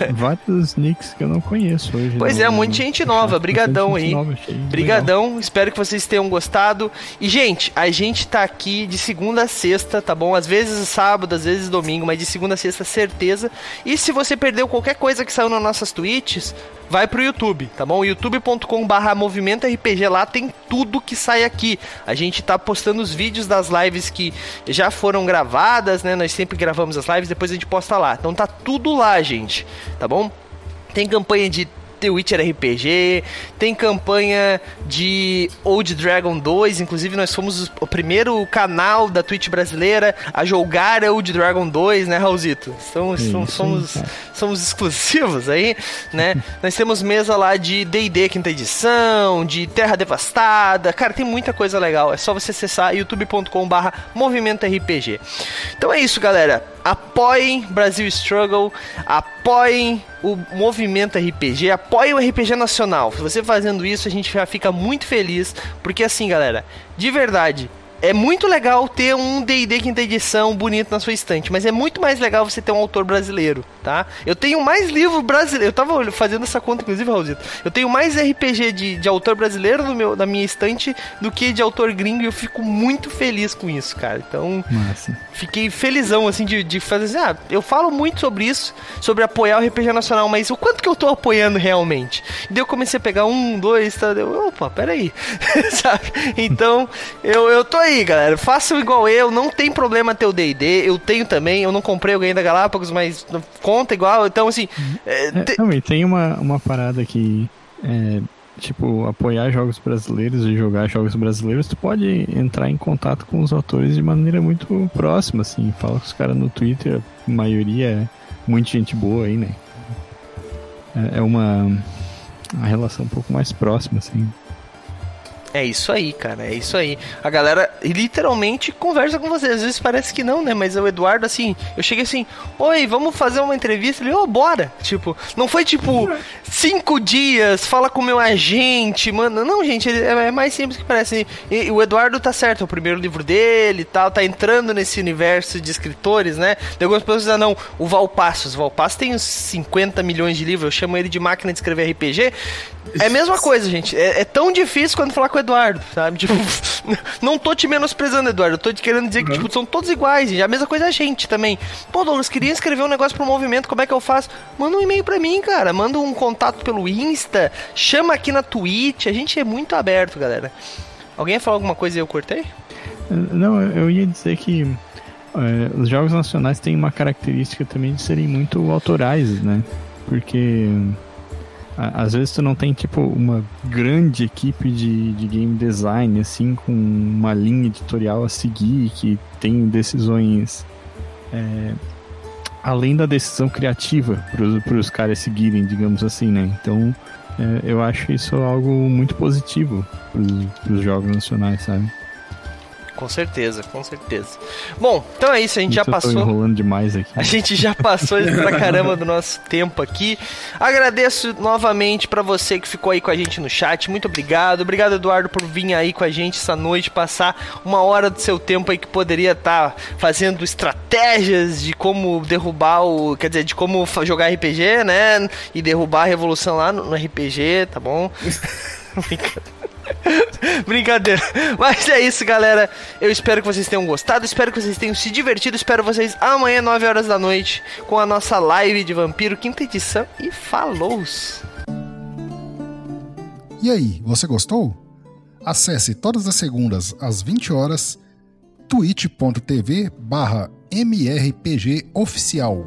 É, vários nicks que eu não conheço hoje. Pois não, é, muita gente nova. Brigadão aí. Nova, Brigadão. Legal. Espero que vocês tenham gostado. E, gente, a gente tá aqui de segunda a sexta, tá bom? Às vezes sábado, às vezes domingo, mas de segunda a sexta, certeza. E se você perdeu qualquer coisa que saiu nas nossas tweets, vai pro YouTube, tá bom? youtube.com/barra movimento RPG lá tem tudo que sai aqui. A gente tá postando os vídeos das lives que já foram gravadas, né? Nós sempre gravamos as lives, depois a gente posta lá. Então tá tudo lá, gente, tá bom? Tem campanha de The Witcher RPG, tem campanha de Old Dragon 2, inclusive nós fomos o primeiro canal da Twitch brasileira a jogar Old Dragon 2, né, Raulzito? Somos, somos, somos, somos exclusivos aí, né? nós temos mesa lá de D&D quinta edição, de Terra Devastada, cara, tem muita coisa legal, é só você acessar youtube.com barra movimento RPG. Então é isso, galera apoiem Brasil Struggle, apoiem o movimento RPG, apoiem o RPG nacional. Você fazendo isso, a gente já fica muito feliz, porque assim, galera, de verdade, é muito legal ter um D&D quinta edição bonito na sua estante, mas é muito mais legal você ter um autor brasileiro, tá? Eu tenho mais livro brasileiro, eu tava fazendo essa conta inclusive, Raulzito. Eu tenho mais RPG de, de autor brasileiro no meu, na minha estante do que de autor gringo e eu fico muito feliz com isso, cara. Então, Massa. fiquei felizão, assim, de, de fazer assim, ah, eu falo muito sobre isso, sobre apoiar o RPG nacional, mas o quanto que eu tô apoiando realmente? E daí eu comecei a pegar um, dois, tá? Eu, opa, peraí, sabe? Então, eu, eu tô aí, galera. Façam igual eu, não tem problema ter o D&D. Eu tenho também, eu não comprei o Game da Galápagos, mas conta igual. Então, assim... É, te... é, tem uma, uma parada que... É, tipo, apoiar jogos brasileiros e jogar jogos brasileiros, tu pode entrar em contato com os autores de maneira muito próxima, assim. Fala com os caras no Twitter, a maioria é muita gente boa aí, né? É, é uma, uma relação um pouco mais próxima, assim. É isso aí, cara, é isso aí. A galera literalmente conversa com você. Às vezes parece que não, né? Mas o Eduardo, assim, eu cheguei assim, oi, vamos fazer uma entrevista? Ele, ô, oh, bora! Tipo, não foi tipo cinco dias, fala com o meu agente, mano. Não, gente, é, é mais simples que parece. E, o Eduardo tá certo, é o primeiro livro dele e tal, tá entrando nesse universo de escritores, né? Tem algumas pessoas dizem, não, o Valpassos. O Valpassos tem uns 50 milhões de livros, eu chamo ele de máquina de escrever RPG. É a mesma coisa, gente. É, é tão difícil quando falar com o Eduardo, sabe? Tipo, não tô te menosprezando, Eduardo. Eu tô te querendo dizer que, uhum. tipo, são todos iguais. A mesma coisa é a gente também. Pô, Douglas, queria escrever um negócio pro movimento, como é que eu faço? Manda um e-mail pra mim, cara. Manda um contato pelo Insta. Chama aqui na Twitch. A gente é muito aberto, galera. Alguém ia falar alguma coisa e eu cortei? Não, eu ia dizer que é, os jogos nacionais têm uma característica também de serem muito autorais, né? Porque às vezes tu não tem, tipo, uma grande equipe de, de game design, assim, com uma linha editorial a seguir, que tem decisões. É, além da decisão criativa para os caras seguirem, digamos assim, né? Então, é, eu acho isso algo muito positivo para os jogos nacionais, sabe? Com certeza, com certeza. Bom, então é isso, a gente isso já passou. Eu tô enrolando demais aqui. A gente já passou pra caramba do nosso tempo aqui. Agradeço novamente para você que ficou aí com a gente no chat. Muito obrigado. Obrigado, Eduardo, por vir aí com a gente essa noite, passar uma hora do seu tempo aí que poderia estar tá fazendo estratégias de como derrubar o. Quer dizer, de como jogar RPG, né? E derrubar a revolução lá no, RPG, tá bom? Brincadeira. Mas é isso, galera. Eu espero que vocês tenham gostado. Espero que vocês tenham se divertido. Espero vocês amanhã, 9 horas da noite, com a nossa live de Vampiro, quinta edição. E falou! E aí, você gostou? Acesse todas as segundas às 20 horas twitch.tv barra mrpgoficial.